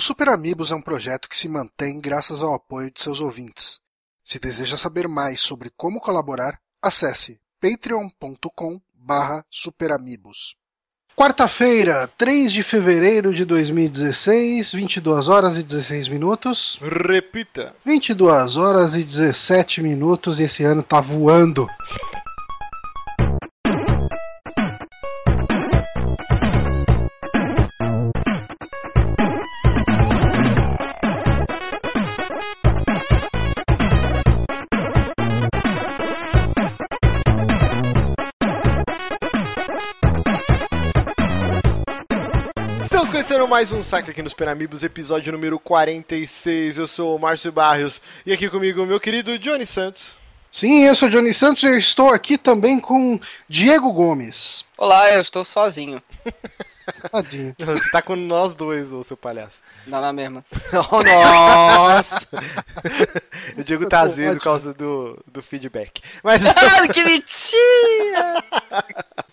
O Super Amigos é um projeto que se mantém graças ao apoio de seus ouvintes. Se deseja saber mais sobre como colaborar, acesse patreon.com barra superamigos. Quarta-feira, 3 de fevereiro de 2016, 22 horas e 16 minutos. Repita. 22 horas e 17 minutos e esse ano tá voando. Mais um saque aqui nos Peramibos, episódio número 46. Eu sou o Márcio Barrios e aqui comigo o meu querido Johnny Santos. Sim, eu sou Johnny Santos e eu estou aqui também com Diego Gomes. Olá, eu estou sozinho. Tadinho. Você tá com nós dois, ô seu palhaço. Não na mesma. Oh, nossa! o Diego tá azedo por causa do, do feedback. Mas, Ah, que mentira!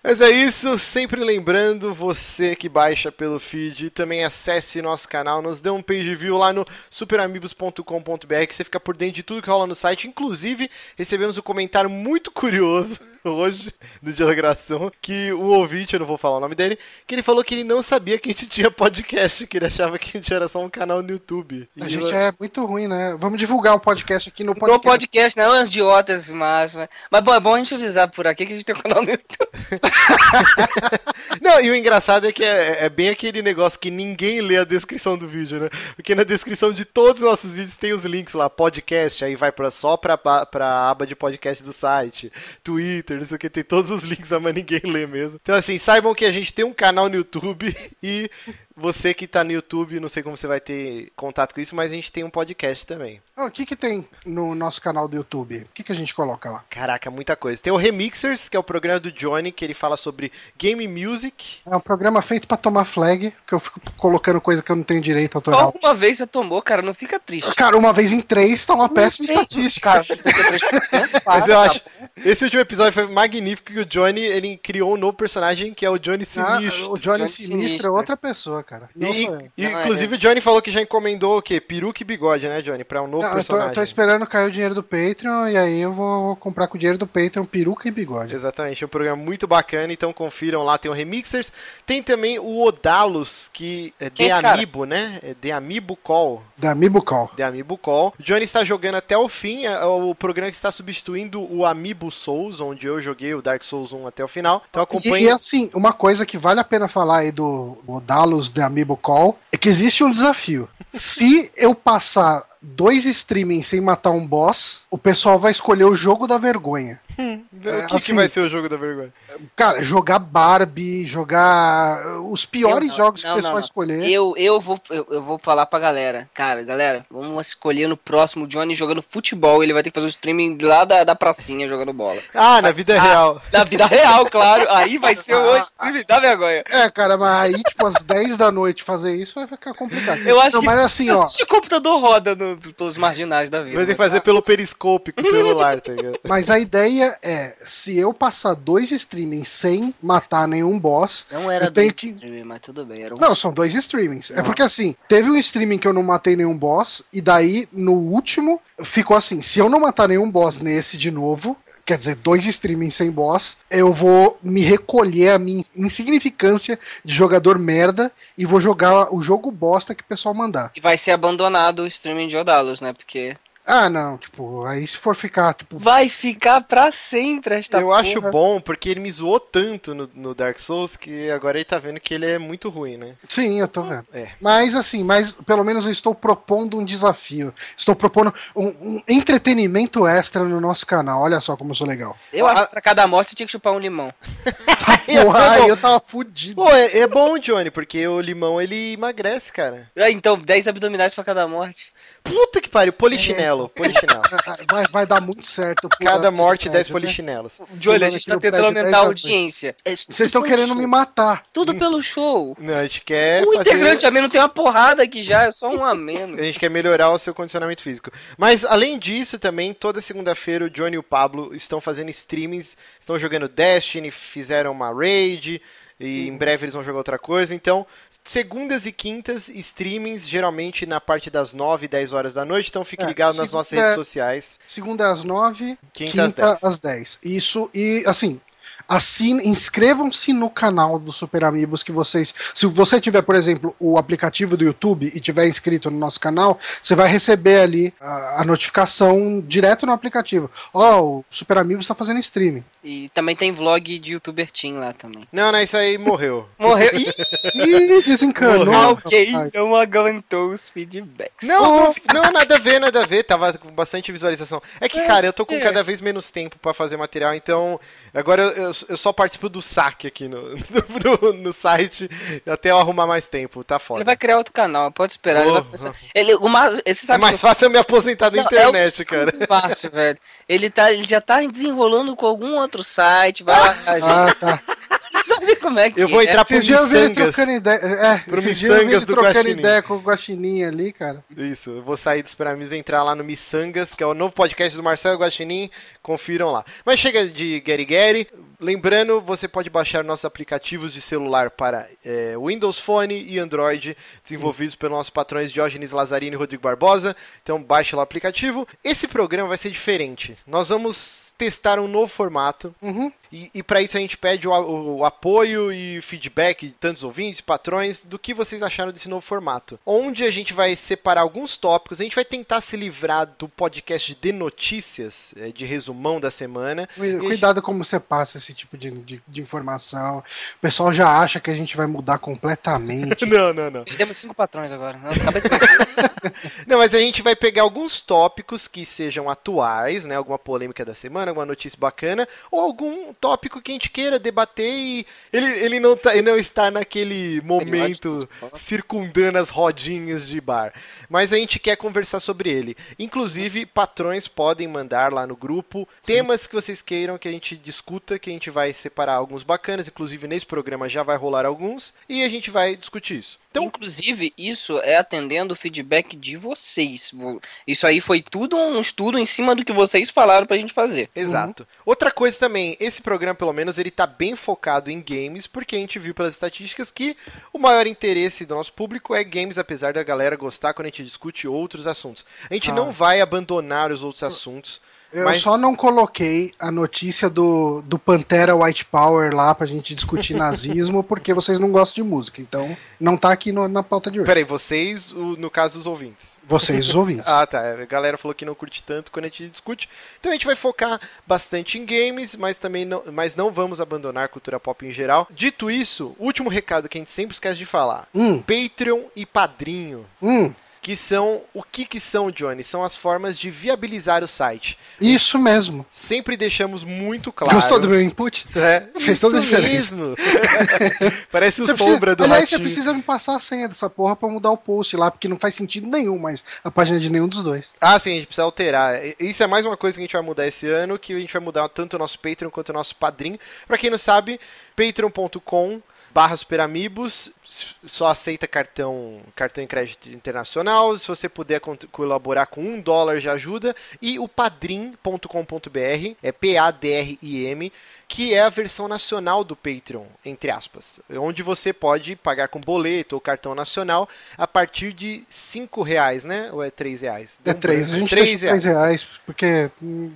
Mas é isso, sempre lembrando, você que baixa pelo feed, também acesse nosso canal, nos dê um page view lá no superamigos.com.br que você fica por dentro de tudo que rola no site. Inclusive, recebemos um comentário muito curioso hoje, no dia da gravação, que o ouvinte, eu não vou falar o nome dele, que ele falou que ele não sabia que a gente tinha podcast, que ele achava que a gente era só um canal no YouTube. A E gente eu- é muito ruim, né? Vamos divulgar o podcast aqui no No podcast. podcast, não, uns idiotas, mas. Mas bom, é bom a gente avisar por aqui que a gente tem um canal no YouTube. Não, e o engraçado é que é, é bem aquele negócio que ninguém lê a descrição do vídeo, né? Porque na descrição de todos os nossos vídeos tem os links lá, podcast, aí vai pra, só pra, pra aba de podcast do site, Twitter, não sei o que, tem todos os links lá, mas ninguém lê mesmo. Então, assim, saibam que a gente tem um canal no YouTube e você que tá no YouTube, não sei como você vai ter contato com isso, mas a gente tem um podcast também. Ah, o que que tem no nosso canal do YouTube? O que que a gente coloca lá? Caraca, muita coisa. Tem o Remixers, que é o programa do Johnny, que ele fala sobre game music. É um programa feito pra tomar flag, que eu fico colocando coisa que eu não tenho direito Só autoral. uma vez você tomou, cara, não fica triste. Cara, uma vez em três tá uma péssima estatística. Cara, 53%, Mas para, eu acho. Esse último episódio foi magnífico que o Johnny ele criou um novo personagem que é o Johnny Ah, Sinistro. o Johnny Johnny Sinistro é Sinistro. outra pessoa, cara. Não E, e, Não, é- inclusive o Johnny falou que já encomendou o quê? Peruca e bigode, né, Johnny? Pra um novo Não, eu tô, personagem. eu tô esperando cair o dinheiro do Patreon e aí eu vou comprar com o dinheiro do Patreon peruca e bigode. Exatamente, é um programa muito bacana, então confiram lá, tem o Remixers. Tem também o Odalos, que é é cara? Amiibo, né? É The Amiibo Call. Da Amiibo Call. The Amiibo Call. O Johnny está jogando até o fim, é o programa que está substituindo o Amiibo Souls, onde eu joguei o Dark Souls 1 até o final. Então E, acompanhe. e assim, uma coisa que vale a pena falar aí do Odalos da Amiibo Call é que existe um desafio. Se eu passar dois streamings sem matar um boss, o pessoal vai escolher o jogo da vergonha. O que, É, que assim- vai ser o jogo da vergonha? Cara, jogar Barbie, jogar uh, os piores Eu não, jogos que não, o pessoal não, não. escolher. Eu, eu, vou, eu, eu vou falar pra galera. Cara, galera, vamos escolher no próximo o Johnny jogando futebol. Ele vai ter que fazer um streaming lá da, da pracinha jogando bola. Ah, na Mas- vida ah, real. Na vida real, claro. Aí vai ser o streaming da vergonha. É, cara, mas aí, tipo, às 10 da noite fazer isso vai ficar complicado. Eu acho Não, que mas assim, ó. se o computador roda no- pelos marginais da vida. Vai ter que fazer pelo periscope com o celular, tá ligado? Mas a ideia é, se eu passar dois streamings sem matar nenhum boss. Não era eu tenho dois que- streaming, mas tudo bem. Era um... Não, são dois streamings. É porque assim, teve um streaming que eu não matei nenhum boss, e daí, no último, ficou assim: se eu não matar nenhum boss nesse de novo, quer dizer, dois streamings sem boss, eu vou me recolher a minha insignificância de jogador merda e vou jogar o jogo bosta que o pessoal mandar. E vai ser abandonado o streaming de Odalos, né? Porque Ah, não, tipo, aí se for ficar, tipo, vai ficar pra sempre esta eu porra. acho bom, porque ele me zoou tanto no, no Dark Souls que agora ele tá vendo que ele é muito ruim, né? sim, eu tô vendo. É. Mas assim, mas pelo menos eu estou propondo um desafio. Estou propondo um, um entretenimento extra no nosso canal. Olha só como eu sou legal. Eu acho que pra cada morte você tinha que chupar um limão. Ser Porra, eu tava fudido. Pô, é, é bom, Johnny, porque o limão ele emagrece, cara. Ah, Então, 10 abdominais pra cada morte. Puta que pariu, polichinelo, polichinelo. Vai, vai dar muito certo. Cada morte, 10 prédio, né? polichinelos. Johnny, a gente tá tentando aumentar a 10 audiência. É Vocês estão querendo show. me matar. Tudo pelo show. Não, a gente quer o fazer... integrante a menos tem uma porrada aqui já, é só um a menos. A gente quer melhorar o seu condicionamento físico. Mas além disso, também, toda segunda-feira o Johnny e o Pablo estão fazendo streamings, estão jogando Destiny, fizeram uma raid. E em breve eles vão jogar outra coisa. Então, segundas e quintas, streamings, geralmente na parte das 9 e 10 horas da noite. Então fique É, ligado nas segunda- nossas redes sociais. Segunda é às nove, Quinta quinta, às 10. às 10. Isso, e assim, assine, inscrevam-se no canal do Super Amigos que vocês. Se você tiver, por exemplo, o aplicativo do YouTube e tiver inscrito no nosso canal, você vai receber ali a, a notificação direto no aplicativo. Ó, o Super Amigos está fazendo streaming. E também tem vlog de youtuber Team lá também. Não, não, isso aí morreu. Morreu. Ih, desencanou. alguém rapaz. não aguentou os feedbacks. Não, não, não, nada a ver, nada a ver. Tava com bastante visualização. É que, cara, eu tô com é. cada vez menos tempo pra fazer material, então agora eu, eu- só participo do saque aqui no, no, no site até eu arrumar mais tempo. Tá foda. Ele vai criar outro canal, pode esperar. Ele vai ele, uma, esse É mais fácil eu me aposentar da Não, internet, é o cara. Fácil, velho. Ele, tá, ele já tá desenrolando com algum outro site, vai lá. Ah, tá. Sabe como é que Eu vou é? entrar pro Esses dias eu vi trocando ideia. É, Pro Missangas do trocando Guaxinim. ideia com o Guaxinim ali, cara. Isso, eu vou sair dos Super Amigos e entrar lá no Missangas, que é o novo podcast do Marcelo Guaxinim. Confiram lá. Mas chega de Gary Gary. Lembrando, você pode baixar nossos aplicativos de celular para é, Windows Phone e Android, desenvolvidos pelos nossos patrões Diógenes Lazzarini e Rodrigo Barbosa. Então baixe lá o aplicativo. Esse programa vai ser diferente. Nós vamos testar um novo formato. Uhum. E, e para isso a gente pede o, a- o apoio e feedback de tantos ouvintes, patrões, do que vocês acharam desse novo formato. Onde a gente vai separar alguns tópicos, a gente vai tentar se livrar do podcast de notícias, eh, de resumão da semana. Cui- Cuidado como você passa esse tipo de, de, de informação. O pessoal já acha que a gente vai mudar completamente. Não, não, não. Perdemos cinco patrões agora. Não, acabei de... Não, mas a gente vai pegar alguns tópicos que sejam atuais, né? Alguma polêmica da semana, alguma notícia bacana, ou algum tópico que a gente queira debater e ele, ele, não, tá, ele não está naquele momento circundando as rodinhas de bar. Mas a gente quer conversar sobre ele. Inclusive, patrões podem mandar lá no grupo temas que vocês queiram que a gente discuta, que a gente vai separar alguns bacanas. Inclusive, nesse programa já vai rolar alguns e a gente vai discutir isso. Então, Inclusive, isso é atendendo o feedback de vocês. Vo- Isso aí foi tudo um estudo em cima do que vocês falaram pra gente fazer. Exato. Outra coisa também, esse programa, pelo menos, ele tá bem focado em games, porque a gente viu pelas estatísticas que o maior interesse do nosso público é games, apesar da galera gostar quando a gente discute outros assuntos. A gente Ah. não vai abandonar os outros assuntos. Eu Mas- só não coloquei a notícia do, do Pantera White Power lá pra gente discutir nazismo, porque vocês não gostam de música. Então, não tá aqui no- na pauta de hoje. Peraí, vocês, o- no caso, os ouvintes. Vocês, os ouvintes. Ah, tá. A galera falou que não curte tanto quando a gente discute. Então a gente vai focar bastante em games, mas também não, mas não vamos abandonar a cultura pop em geral. Dito isso, último recado que a gente sempre esquece de falar. Hum, Patreon e Padrinho. hum, que são o que que são, Johnny? São as formas de viabilizar o site. isso mesmo. Sempre deixamos muito claro. Gostou do meu input? É, Fez toda a isso diferença. mesmo. Parece o Você sombra precisa, do aliás, ratinho. você precisa me passar a senha dessa porra pra mudar o post lá, porque não faz sentido nenhum, mas a página de nenhum dos dois. Ah, sim, a gente precisa alterar. Isso é mais uma coisa que a gente vai mudar esse ano, que a gente vai mudar tanto o nosso Patreon quanto o nosso Padrim. Pra quem não sabe, patreon.com barra superamigos só aceita cartão cartão em crédito internacional se você puder colaborar com um dólar já ajuda e o padrim.com.br é P-A-D-R-I-M que é a versão nacional do Patreon, entre aspas, onde você pode pagar com boleto ou cartão nacional a partir de 5 reais, né? Ou é 3 reais? É três. A gente Três deixa três reais, porque hum,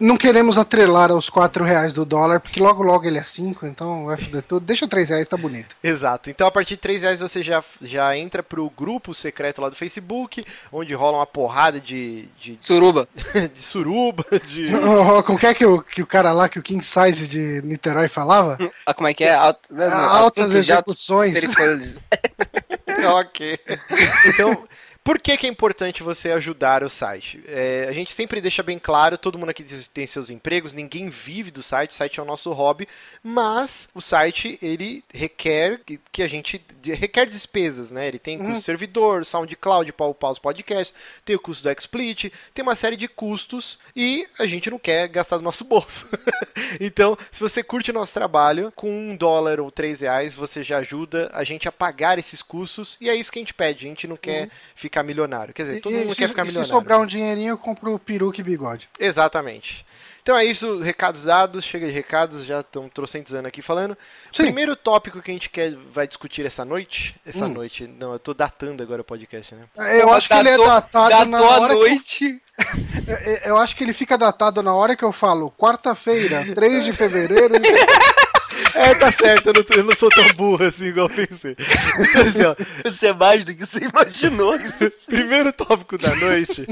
não queremos atrelar aos quatro reais do dólar, porque logo logo ele é cinco, então vai foder tudo. Deixa três reais, tá bonito. Exato. Então, a partir de 3 reais você já, já entra pro grupo secreto lá do Facebook, onde rola uma porrada de, de, Suruba. de suruba, de... Oh, Como que é que o, que o cara lá, que o King Size de Niterói falava? Ah, como é que é? Alt... não, não, Altas execuções. ok. Então, por que, que é importante você ajudar o site? É, a gente sempre deixa bem claro, todo mundo aqui tem seus empregos, ninguém vive do site, o site é o nosso hobby, mas o site, ele requer que- a gente, requer despesas, né? Ele tem custo de servidor, SoundCloud os podcasts, tem o custo do XSplit, tem uma série de custos e a gente não quer gastar do nosso bolso. então, se você curte o nosso trabalho, com um dólar ou três reais, você já ajuda a gente a pagar esses custos e é isso que a gente pede. A gente não quer ficar ficar milionário. Quer dizer, todo E- mundo e quer se, ficar e milionário. se sobrar um dinheirinho, eu compro peruca e bigode. Exatamente. Então é isso, recados dados, chega de recados, já estão trocentos anos aqui falando. Sim. Primeiro tópico que a gente quer, vai discutir essa noite, essa Hum. noite, não, eu tô datando agora o podcast, né? Eu acho que ele é datado na hora. que- noite. eu- eu acho que ele fica datado na hora que eu falo quarta-feira, 3 de fevereiro. É, tá certo, eu não, tô- eu não sou tão burro assim igual eu pensei. Então, assim, ó, Isso é mais do que você imaginou. Primeiro tópico da noite.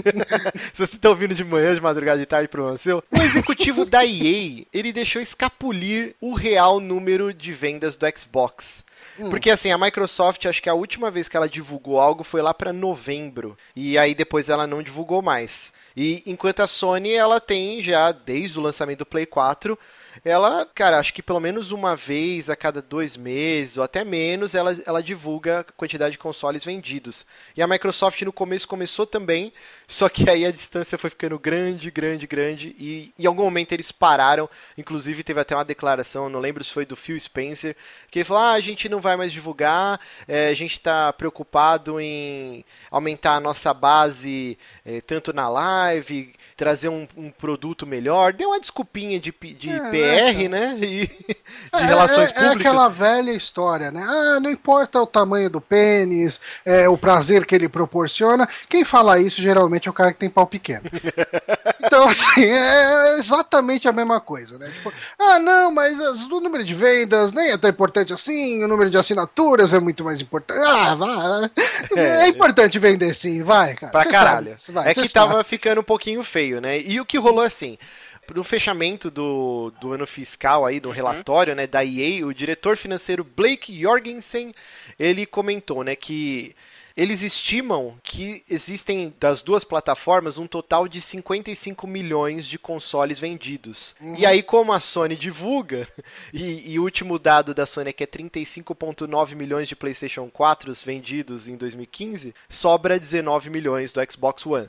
Se você tá ouvindo de manhã, de madrugada, de tarde, problema seu. O executivo da EA, ele deixou escapulir o real número de vendas do Xbox. Porque assim, a Microsoft, acho que a última vez que ela divulgou algo foi lá pra novembro. E aí depois ela não divulgou mais. E enquanto a Sony, ela tem já, desde o lançamento do Play 4, ela, cara, acho que pelo menos uma vez a cada dois meses, ou até menos, ela, ela divulga a quantidade de consoles vendidos. E a Microsoft no começo começou também, só que aí a distância foi ficando grande, grande, grande, e em algum momento eles pararam. Inclusive teve até uma declaração, não lembro se foi do Phil Spencer, que ele falou: ah, a gente não vai mais divulgar, é, a gente está preocupado em aumentar a nossa base é, tanto na live, trazer um, um produto melhor. Deu uma desculpinha de, de É, PR, né? E de É, relações é, é públicas. aquela velha história, né? Ah, não importa o tamanho do pênis, é, o prazer que ele proporciona. Quem fala isso geralmente é o cara que tem pau pequeno. Então, assim, é exatamente a mesma coisa, né? Tipo, ah, não, mas as- o número de vendas nem é tão importante assim, o número de assinaturas é muito mais importante. Ah, vai. É, importante vender sim, vai, cara. Pra Cê caralho. sabe vai, é que sabe. tava ficando um pouquinho feio, né? E o que rolou assim. No fechamento do, do ano fiscal aí, do relatório, né, da EA, o diretor financeiro Blake Jorgensen, ele comentou, né, que eles estimam que existem das duas plataformas um total de 55 milhões de consoles vendidos. E aí, como a Sony divulga, e, e o último dado da Sony é que é 35,9 milhões de PlayStation 4 vendidos em 2015, sobra 19 milhões do Xbox One.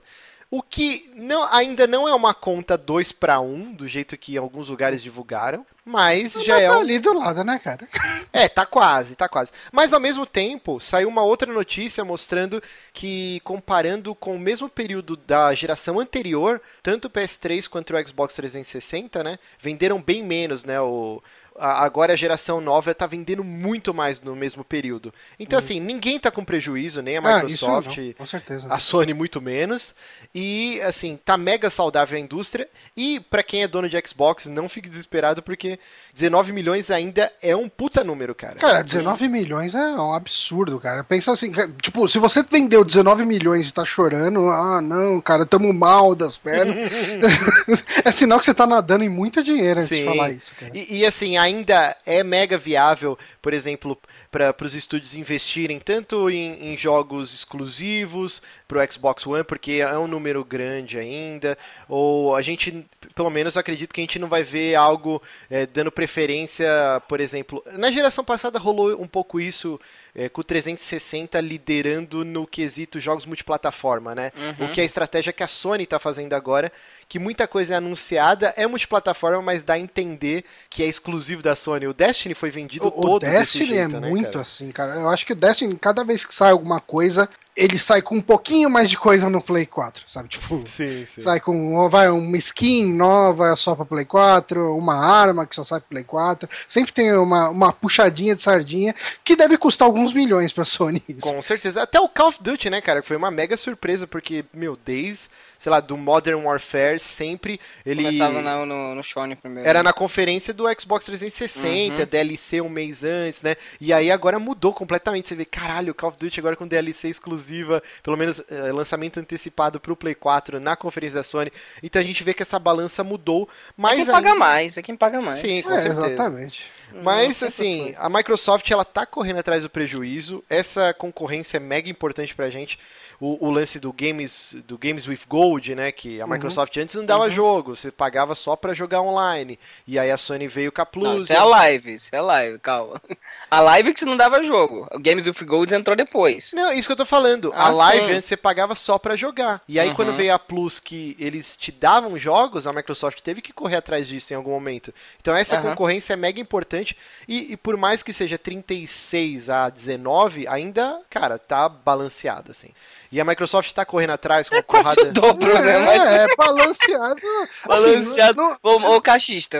O que não- ainda não é uma conta 2 para 1, do jeito que alguns lugares divulgaram, mas já Mas é tá um ali do lado, né, cara? é, tá quase, tá quase. Mas ao mesmo tempo, saiu uma outra notícia mostrando que, comparando com o mesmo período da geração anterior, tanto o PS3 quanto o Xbox 360, né, venderam bem menos, né, o... Agora a geração nova tá vendendo muito mais no mesmo período. Então, assim, ninguém tá com prejuízo, nem a Uhum. Ah, isso Microsoft, não, com certeza. a Sony muito menos. E assim, tá mega saudável a indústria. E pra quem é dono de Xbox, não fique desesperado porque 19 milhões ainda é um puta número, cara. Cara, 19 milhões é um absurdo, cara. Pensa assim, tipo, se você vendeu 19 milhões e tá chorando, ah, não, cara, tamo mal das pernas. é sinal que você tá nadando em muito dinheiro antes de Sim. falar isso, cara. E, e, assim, ainda é mega viável, por exemplo, para os estúdios investirem tanto em, em jogos exclusivos para o Xbox One, porque é um número grande ainda, ou a gente, pelo menos, acredito que a gente não vai ver algo é, dando preferência, por exemplo. Na geração passada rolou um pouco isso. É, com o 360 liderando no quesito jogos multiplataforma, né? O que é a estratégia que a Sony está fazendo agora, que muita coisa é anunciada, é multiplataforma, mas dá a entender que é exclusivo da Sony. O Destiny foi vendido O, o todo desse Destiny jeito, é né, muito cara? assim, cara. Eu acho que o Destiny, cada vez que sai alguma coisa, ele sai com um pouquinho mais de coisa no Play 4, sabe? Tipo, Sim, sim. sai com vai, uma skin nova só pra Play 4, uma arma que só sai pra Play 4. Sempre tem uma, uma puxadinha de sardinha que deve custar alguns milhões pra Sony. Isso. Com certeza. Até o Call of Duty, né, cara? que Foi uma mega surpresa, porque, meu, desde, sei lá, do Modern Warfare, sempre ele. Começava na- no, no Shone primeiro. Era na conferência do Xbox 360, Uhum. DLC um mês antes, né? E aí agora mudou completamente. Você vê, caralho, Call of Duty agora com DLC exclusiva, pelo menos eh, lançamento antecipado pro Play 4 na conferência da Sony. Então a gente vê que essa balança mudou, É mas quem paga ainda- mais, é quem paga mais. Sim, com É, certeza. exatamente. Mas sempre assim, a Microsoft ela tá correndo atrás do prejuízo. Essa concorrência é mega importante pra gente. O, o lance do Games do Games with Gold, né, que a Microsoft antes não dava jogo, você pagava só pra jogar online. E aí a Sony veio com a Plus. Não, isso é a live, isso é a live, calma. A live que você não dava jogo. O Games with Gold entrou depois. Não, isso que eu tô falando. a Ah, live sim. antes você pagava só pra jogar. E aí Uhum. quando veio a Plus que eles te davam jogos, a Microsoft teve que correr atrás disso em algum momento. Então essa concorrência é mega importante. E, e, por mais que seja 36 a 19, ainda, cara, tá balanceado, assim. E a Microsoft está correndo atrás com é uma porrada... o dobro, né? É, é balanceado. balanceado. Assim, não... Ô,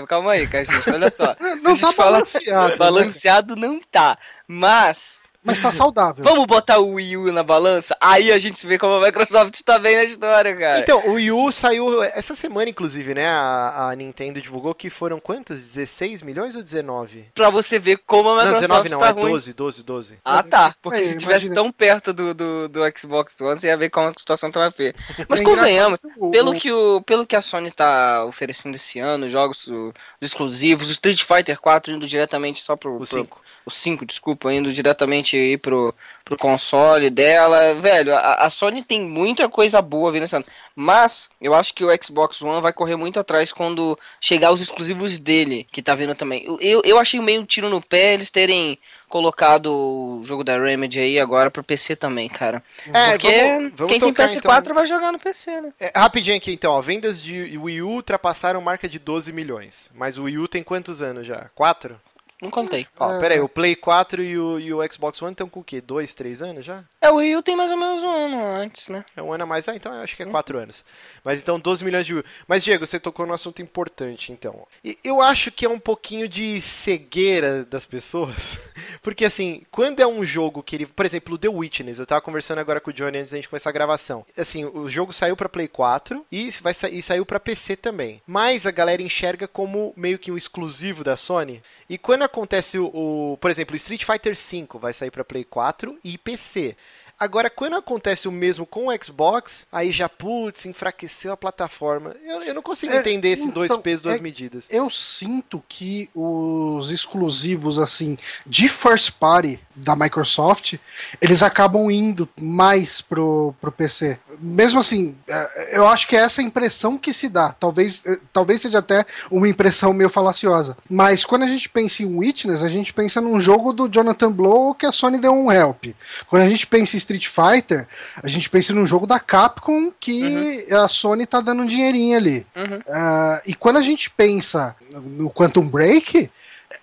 calma aí, cachista, olha só. Não tá balanceado. Né? Balanceado não tá, mas mas tá saudável. Vamos botar o Wii U na balança? Aí a gente vê como a Microsoft tá bem na história, cara. Então, o Wii U saiu essa semana, inclusive, né? A, a Nintendo divulgou que foram quantos? 16 milhões ou 19? Pra você ver como a Microsoft não, 19 não, tá é ruim. 12, 12, 12. Ah, tá. Porque é, se estivesse tão perto do, do, do, Xbox One, você ia ver como a situação tava feia. Mas é convenhamos, pelo, que o, pelo que a Sony tá oferecendo esse ano, jogos os exclusivos, o Street Fighter 4 indo diretamente só pro... O 5 o 5, desculpa, indo diretamente aí pro, pro console dela. Velho, a, a, Sony tem muita coisa boa vindo esse ano. Mas eu acho que o Xbox One vai correr muito atrás quando chegar os exclusivos dele, que tá vindo também. Eu, eu achei meio um tiro no pé eles terem colocado o jogo da Remedy aí agora pro PC também, cara. É, Porque vamos, vamos quem tocar, tem PS4 então... vai jogar no PC, né? É, rapidinho aqui então, ó, vendas de Wii U ultrapassaram marca de 12 milhões. Mas o Wii U tem quantos anos já? Quatro? Não contei. Ó, é... pera aí, o Play 4 e o, e o Xbox One estão com o quê? Dois, três anos já? É, o Wii U tem mais ou menos um ano antes, né? É um ano a mais? Ah, então eu acho que é quatro anos. Mas então 12 milhões de Wii U. Mas, Diego, você tocou num assunto importante, então. E eu acho que é um pouquinho de cegueira das pessoas. Porque, assim, quando é um jogo que ele... Por exemplo, o The Witness. Eu tava conversando agora com o Johnny antes da gente começar a gravação. Assim, o jogo saiu pra Play 4 e, vai sa e saiu pra PC também. Mas a galera enxerga como meio que um exclusivo da Sony. E quando acontece o, o por exemplo, Street Fighter V vai sair para Play 4 e PC. Agora, quando acontece o mesmo com o Xbox, aí já, putz, enfraqueceu a plataforma. Eu, eu não consigo é, entender esse então, dois pesos, duas é, medidas. Eu sinto que os exclusivos, assim, de first party da Microsoft, eles acabam indo mais pro, pro PC. Mesmo assim, é, eu acho que é essa impressão que se dá. Talvez, é, talvez seja até uma impressão meio falaciosa. Mas quando a gente pensa em Witness, a gente pensa num jogo do Jonathan Blow que a Sony deu um help. Quando a gente pensa em Street Fighter, a gente pensa num jogo da Capcom que uhum. a Sony tá dando um dinheirinho ali. Uhum. Uh, e quando a gente pensa no Quantum Break,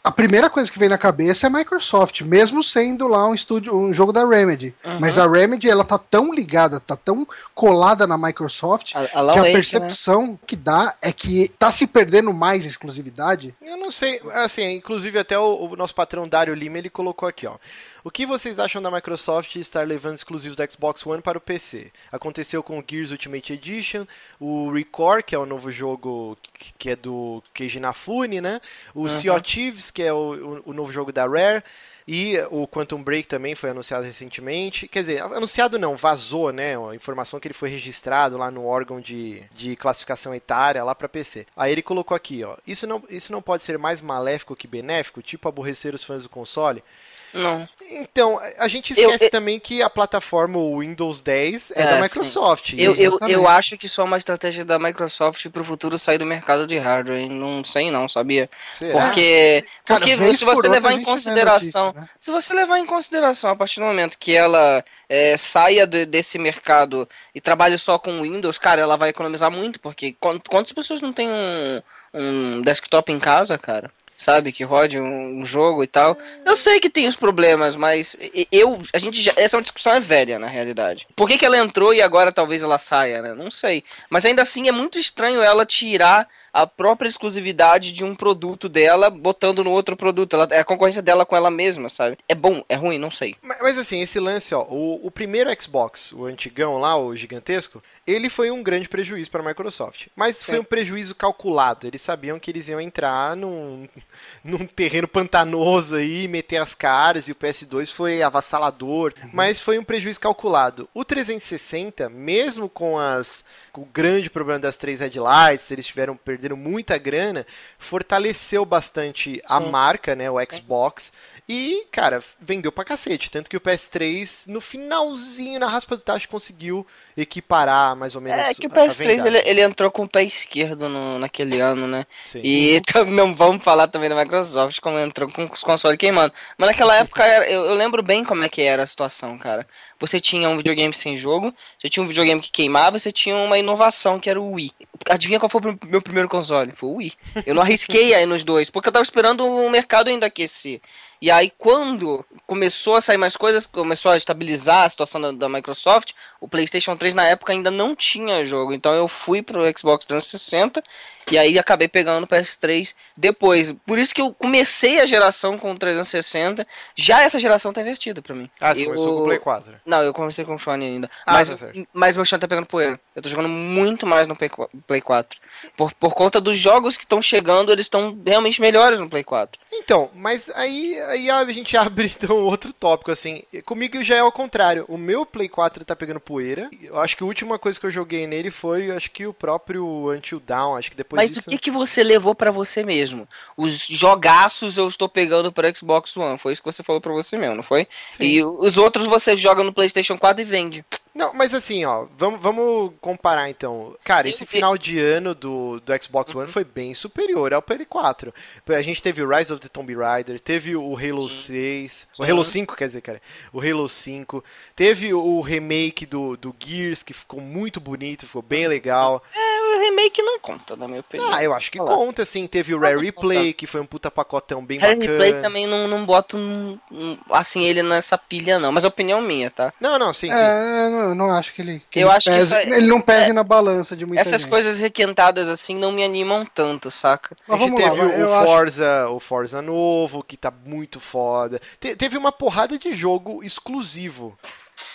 a primeira coisa que vem na cabeça é a Microsoft, mesmo sendo lá um estúdio, um jogo da Remedy. Uhum. Mas a Remedy, ela tá tão ligada, tá tão colada na Microsoft, a, a que a né? percepção né? que dá é que tá se perdendo mais exclusividade. Eu não sei, assim, inclusive até o, o nosso patrão Dário Lima, ele colocou aqui, ó. O que vocês acham da Microsoft estar levando exclusivos da Xbox One para o PC? Aconteceu com o Gears Ultimate Edition, o Record, que é o novo jogo que é do Keiji Inafune, né? O uhum. Sea of Thieves, que é o, o, o novo jogo da Rare. E o Quantum Break também foi anunciado recentemente. Quer dizer, anunciado não, vazou, né? A informação que ele foi registrado lá no órgão de, de classificação etária lá para PC. Aí ele colocou aqui, ó. Isso não, isso não pode ser mais maléfico que benéfico, tipo aborrecer os fãs do console? Não. Então, a gente esquece eu, eu, também que a plataforma Windows 10 é, é da Microsoft. Eu, eu, eu, acho que isso é uma estratégia da Microsoft para o futuro sair do mercado de hardware. Não sei não, sabia? Será? Porque, Cara, porque se você levar em consideração, notícia, né? se você levar em consideração a partir do momento que ela é, saia de, desse mercado e trabalhe só com Windows, cara, ela vai economizar muito, porque quantas pessoas não têm um, um desktop em casa, cara? sabe? Que rode um, jogo e tal. Eu sei que tem os problemas, mas eu. A gente já. Essa é uma discussão é velha, na realidade. Por que, que ela entrou e agora talvez ela saia, né? Não sei. Mas ainda assim é muito estranho ela tirar a própria exclusividade de um produto dela, botando no outro produto. Ela, é a concorrência dela com ela mesma, sabe? É bom, é ruim, não sei. Mas, mas assim, esse lance, ó, o, o primeiro Xbox, o antigão lá, o gigantesco, ele foi um grande prejuízo para a Microsoft. Mas foi é. um prejuízo calculado. Eles sabiam que eles iam entrar num, num terreno pantanoso aí, meter as caras, e o PS2 foi avassalador. Uhum. Mas foi um prejuízo calculado. O 360, mesmo com as o grande problema das três headlights, eles tiveram perdendo muita grana, fortaleceu bastante Sim. a marca, né, o Xbox. E, cara, vendeu pra cacete. Tanto que o PS3, no finalzinho, na raspa do tacho, conseguiu equiparar mais ou menos. É que o PS3 ele, ele, entrou com o pé esquerdo no, naquele ano, Sim. E não vamos falar também também da Microsoft, como entrou com os consoles queimando. Mas naquela época eu, eu, lembro bem como é que era a situação, cara. Você tinha um videogame sem jogo, você tinha um videogame que queimava, você tinha uma inovação que era o Wii. Adivinha qual foi o meu primeiro console? Foi o Wii. Eu não arrisquei aí nos dois, porque eu tava esperando o mercado ainda aquecer. E aí, quando começou a sair mais coisas, começou a estabilizar a situação da, da, Microsoft, o PlayStation 3 na época ainda não tinha jogo. Então eu fui pro Xbox 360 e aí acabei pegando o PS3 depois. Por isso que eu comecei a geração com o 360. Já essa geração tá invertida pra mim. Ah, você eu... começou com o Play 4? Não, eu comecei com o Sony ainda. Ah, mas, tá mas meu Sony tá pegando poeira. Eu tô jogando muito mais no Play 4. Por, por conta dos jogos que estão chegando, eles estão realmente melhores no Play 4. Então, mas aí, aí a gente abre então outro tópico, assim. Comigo já é ao contrário. O meu Play 4 tá pegando poeira. Eu acho que a última coisa que eu joguei nele foi, acho que o próprio Until Down. Acho que depois mas disso... o que, que você levou para você mesmo? Os jogaços eu estou pegando para Xbox One. Foi isso que você falou para você mesmo, não foi? Sim. E os outros você joga no PlayStation 4 e vende. Não, mas assim, ó, vamos, vamos comparar então. Cara, esse final de ano do, do Xbox One uhum. foi bem superior ao Play 4. A gente teve o Rise of the Tomb Raider, teve o Halo Sim. 6, o Halo 5, quer dizer, cara, o Halo 5, teve o remake do, do Gears, que ficou muito bonito, ficou bem legal. É, remake não conta, na minha opinião. Ah, eu acho que conta, assim. Teve o Rare Replay, que foi um puta pacotão bem Rare bacana. Replay também não, não boto, assim, ele nessa pilha, não. Mas é opinião minha, tá? Não, não, sim, sim. É, não, não acho que ele. Que eu ele acho pese, que é, ele não pese é, na balança de muita Essas gente. coisas requentadas, assim, não me animam tanto, saca? Mas a gente teve lá, o, Forza, acho... o Forza novo, que tá muito foda. Te, teve uma porrada de jogo exclusivo.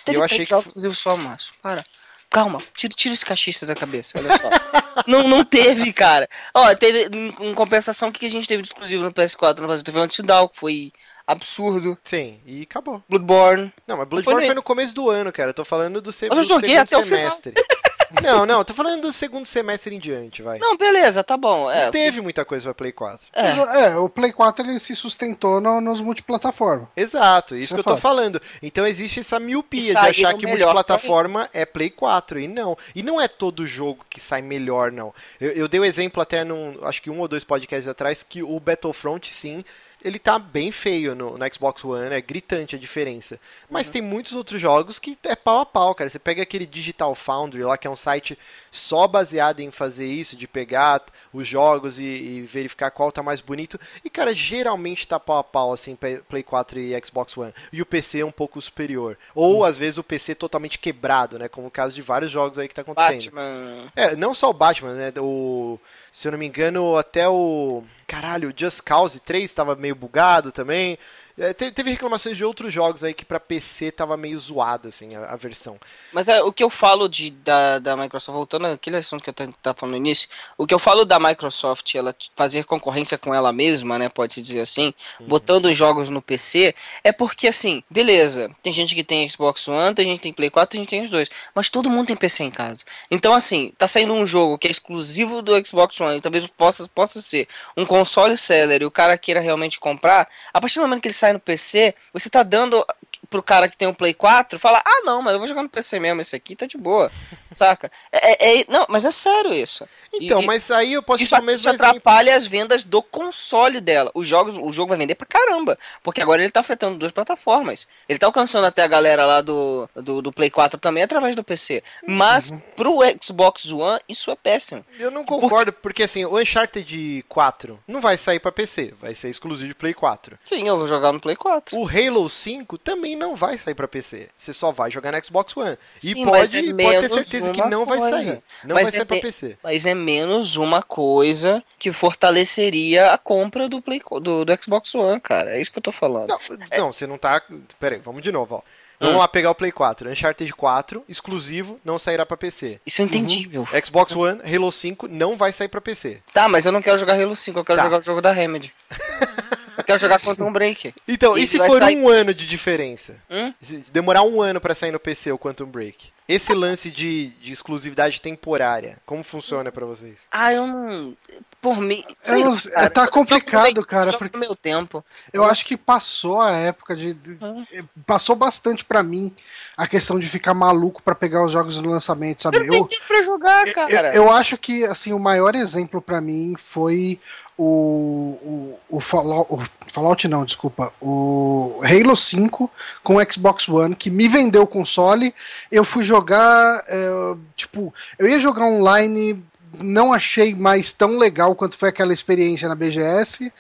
Teve eu achei que exclusivo só, macho. Para. Calma, tira, tira esse cachista da cabeça, olha só. não, não teve, cara. Ó, teve, em, compensação, o que a gente teve de exclusivo no PS4? No teve o Antidown, que foi absurdo. Sim, e acabou. Bloodborne. Não, mas Bloodborne foi, foi no começo do ano, cara. Eu tô falando do, se... eu joguei segundo até semestre. O final. Não, não, tô falando do segundo semestre em diante, vai. Não, beleza, tá bom. É, não teve muita coisa pra Play 4. É, é o Play 4 ele se sustentou no, nos multiplataformas. Exato, isso, isso que é eu tô falando. Então existe essa miopia de achar que multiplataforma é Play 4, e não. E não é todo jogo que sai melhor, não. Eu, eu dei o um exemplo até num, acho que um ou dois podcasts atrás, que o Battlefront, sim, ele tá bem feio no, no Xbox One, é gritante a diferença. Mas uhum. tem muitos outros jogos que é pau a pau, cara. Você pega aquele Digital Foundry lá, que é um site só baseado em fazer isso, de pegar os jogos e, e verificar qual tá mais bonito. E, cara, geralmente tá pau a pau, assim, Play 4 e Xbox One. E o PC é um pouco superior. Ou, uhum. às vezes, o PC totalmente quebrado, né? Como o caso de vários jogos aí que tá acontecendo. Batman. É, não só o Batman, né? O se eu não me engano, até o. Caralho, o Just Cause 3 estava meio bugado também. É, teve reclamações de outros jogos aí que para PC tava meio zoado, assim, a, a, versão. Mas é, o que eu falo de, da, da Microsoft, voltando àquele assunto que eu tava falando no início, o que eu falo da Microsoft, ela fazer concorrência com ela mesma, né, pode-se dizer assim, uhum. botando jogos no PC, é porque, assim, beleza, tem gente que tem Xbox One, tem gente que tem Play 4, tem gente que tem os dois, mas todo mundo tem PC em casa. Então, assim, tá saindo um jogo que é exclusivo do Xbox One, talvez possa, possa ser um console seller e o cara queira realmente comprar, a partir do momento que ele sai no PC, você tá dando pro cara que tem um Play 4, fala, ah não, mas eu vou jogar no PC mesmo, esse aqui tá de boa, saca? É, é, é, não, mas é sério isso. Então, e, mas aí eu posso isso, o mesmo isso atrapalha as vendas do console dela. Os jogos, o jogo vai vender pra caramba, porque agora ele tá afetando duas plataformas. Ele tá alcançando até a galera lá do, do, do Play 4 também através do PC. Mas uhum. pro Xbox One, isso é péssimo. Eu não concordo, porque, porque assim, o Uncharted 4 não vai sair pra PC, vai ser exclusivo de Play 4. Sim, eu vou jogar no Play 4. O Halo 5 também não vai sair para PC. Você só vai jogar no Xbox One. Sim, e pode, é pode ter certeza que não coisa. vai sair. Não mas vai é sair para PC. Mas é menos uma coisa que fortaleceria a compra do, Play, do, do Xbox One, cara. É isso que eu tô falando. Não, é... não você não tá. Pera aí, vamos de novo, ó. Vamos hum. lá pegar o Play 4. Uncharted 4, exclusivo, não sairá para PC. Isso é entendível. Uhum. Xbox One, Halo 5 não vai sair para PC. Tá, mas eu não quero jogar Halo 5, eu quero tá. jogar o jogo da Remedy. Eu quero jogar Quantum Break. Então, e, e se for sair... um ano de diferença? Hum? Demorar um ano para sair no PC o Quantum Break? Esse lance de, de exclusividade temporária, como funciona para vocês? Ah, eu não. Por mim. Eu, cara, tá complicado, cara. Só porque meu tempo. Eu acho que passou a época de. Hum. Passou bastante para mim a questão de ficar maluco para pegar os jogos no lançamento, sabe? Eu não tenho tempo pra jogar, cara. Eu, eu, acho que, assim, o maior exemplo para mim foi o, o, o, Fallout, o Fallout não, desculpa, o Halo 5 com o Xbox One, que me vendeu o console. Eu fui jogar, é, tipo, eu ia jogar online, não achei mais tão legal quanto foi aquela experiência na BGS.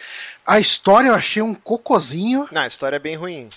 A história eu achei um cocozinho. Não, a história é bem ruim.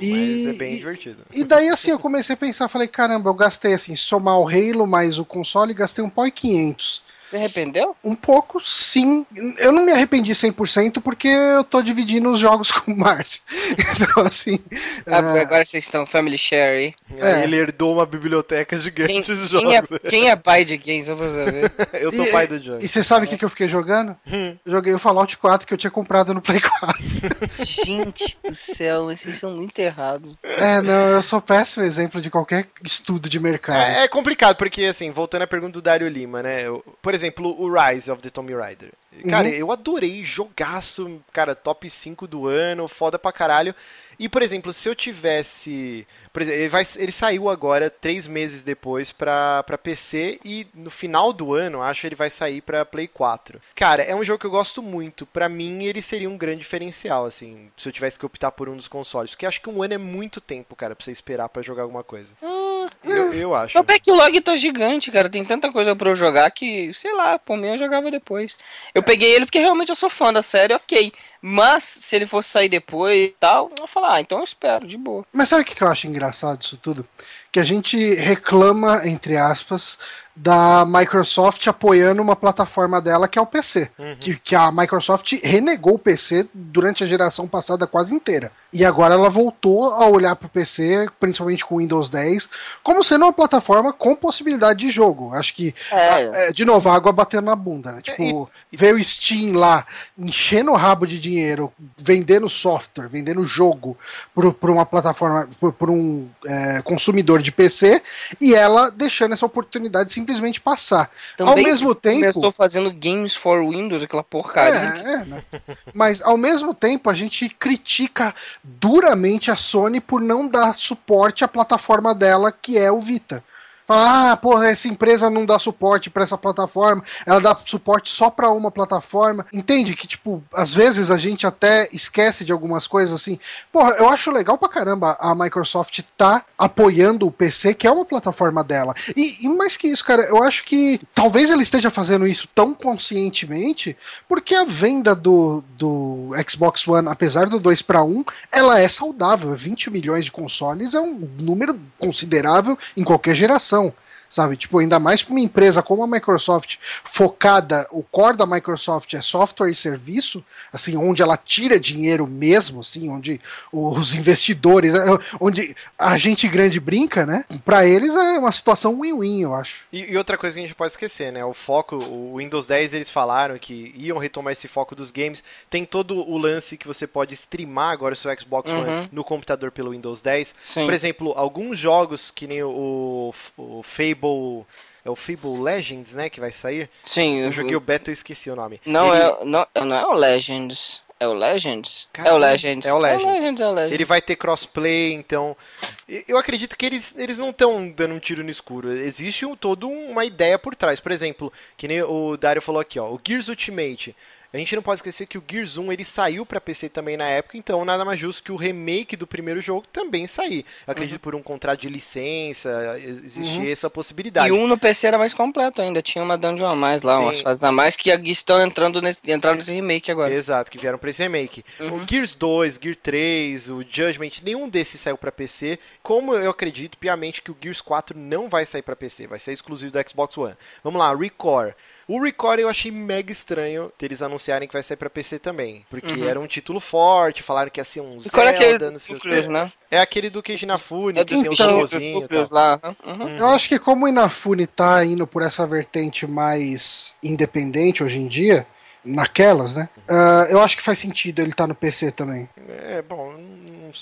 E, mas é bem divertido. E daí, assim, eu comecei a pensar, falei, caramba, eu gastei, assim, somar o Halo mais o console, gastei um pó e 500. Se arrependeu? Um pouco, sim. Eu não me arrependi 100% porque eu tô dividindo os jogos com o Márcio. Então, assim. Ah, é... agora vocês estão family share aí. É. Ele herdou uma biblioteca gigante quem, de jogos. Quem é, quem é pai de games? Eu vou saber. eu sou e, pai do John. E você sabe o é. que, que eu fiquei jogando? Hum. Joguei o Fallout 4 que eu tinha comprado no Play 4. Gente do céu, vocês são muito errados. É, não, eu sou péssimo exemplo de qualquer estudo de mercado. É, é complicado, porque, assim, voltando à pergunta do Dário Lima, né? Eu, por exemplo, exemplo, o Rise of the Tomb Raider. Cara, uhum. eu adorei, jogaço, cara, top 5 do ano, foda pra caralho. E, por exemplo, se eu tivesse. Por exemplo, ele, vai, ele saiu agora, três meses depois, pra, pra PC e no final do ano, acho que ele vai sair pra Play 4. Cara, é um jogo que eu gosto muito. Pra mim, ele seria um grande diferencial, assim, se eu tivesse que optar por um dos consoles. Porque acho que um ano é muito tempo, cara, pra você esperar para jogar alguma coisa. Hum, eu, eu acho. Meu backlog tá gigante, cara. Tem tanta coisa pra eu jogar que, sei lá, por mim eu jogava depois. Eu peguei ele porque realmente eu sou fã da série, ok. Mas, se ele fosse sair depois e tal, eu vou falar, ah, então eu espero, de boa. Mas sabe o que eu acho engraçado disso tudo? Que a gente reclama, entre aspas, da Microsoft apoiando uma plataforma dela que é o PC. Uhum. Que, que a Microsoft renegou o PC durante a geração passada quase inteira. E agora ela voltou a olhar para o PC, principalmente com o Windows 10, como sendo uma plataforma com possibilidade de jogo. Acho que, é. É, de novo, a água batendo na bunda, né? Tipo, e, veio o Steam lá, enchendo o rabo de dinheiro, vendendo software, vendendo jogo por uma plataforma, por, um é, consumidor de PC, e ela deixando essa oportunidade de simplesmente passar. Também ao mesmo tempo. Começou fazendo Games for Windows, aquela porcaria. É, é, né? Mas ao mesmo tempo a gente critica duramente a Sony por não dar suporte à plataforma dela, que é o Vita. Ah, porra, essa empresa não dá suporte para essa plataforma, ela dá suporte só para uma plataforma. Entende que, tipo, às vezes a gente até esquece de algumas coisas assim. Porra, eu acho legal pra caramba a Microsoft tá apoiando o PC, que é uma plataforma dela. E, e mais que isso, cara, eu acho que talvez ela esteja fazendo isso tão conscientemente, porque a venda do, do Xbox One, apesar do 2 para 1, ela é saudável. 20 milhões de consoles é um número considerável em qualquer geração ação sabe? Tipo, ainda mais para uma empresa como a Microsoft, focada, o core da Microsoft é software e serviço, assim, onde ela tira dinheiro mesmo, assim, onde os investidores, é, onde a gente grande brinca, né? Para eles é uma situação win-win, eu acho. E, e, outra coisa que a gente pode esquecer, né? O foco, o Windows 10 eles falaram que iam retomar esse foco dos games. Tem todo o lance que você pode streamar agora o seu Xbox uhum. One no computador pelo Windows 10. Sim. Por exemplo, alguns jogos que nem o, o Fable Fable. É o Fable Legends, né? Que vai sair. Sim. Eu, eu joguei o beta e esqueci o nome. Não, Ele... é, não, não é o Legends. É o Legends? é o Legends. É o Legends. É o Legends, é o Legends. Ele vai ter crossplay, então. Eu acredito que eles, eles não estão dando um tiro no escuro. Existe um, toda uma ideia por trás. Por exemplo, que nem o Dario falou aqui, ó. O Gears Ultimate. A gente não pode esquecer que o Gears 1 ele saiu para PC também na época, então nada mais justo que o remake do primeiro jogo também sair. Eu acredito uhum. por um contrato de licença, existia uhum. essa possibilidade. E um no PC era mais completo ainda, tinha uma dungeon a mais lá, Sim. umas fases a mais que estão entrando nesse, entraram nesse remake agora. Exato, que vieram para esse remake. Uhum. O Gears 2, Gear 3, o Judgment, nenhum desses saiu para PC. Como eu acredito piamente que o Gears 4 não vai sair para PC, vai ser exclusivo do Xbox One. Vamos lá, Recore. O Record eu achei mega estranho eles anunciarem que vai sair pra PC também. Porque uhum. era um título forte, falaram que ia ser um Zelda, é aquele não sei núcleos, né? É aquele do Keiji Inafune, é que tem os lá. Uhum. Eu acho que como o Inafune tá indo por essa vertente mais independente hoje em dia, naquelas, né? Uh, eu acho que faz sentido ele estar tá no PC também. É, bom,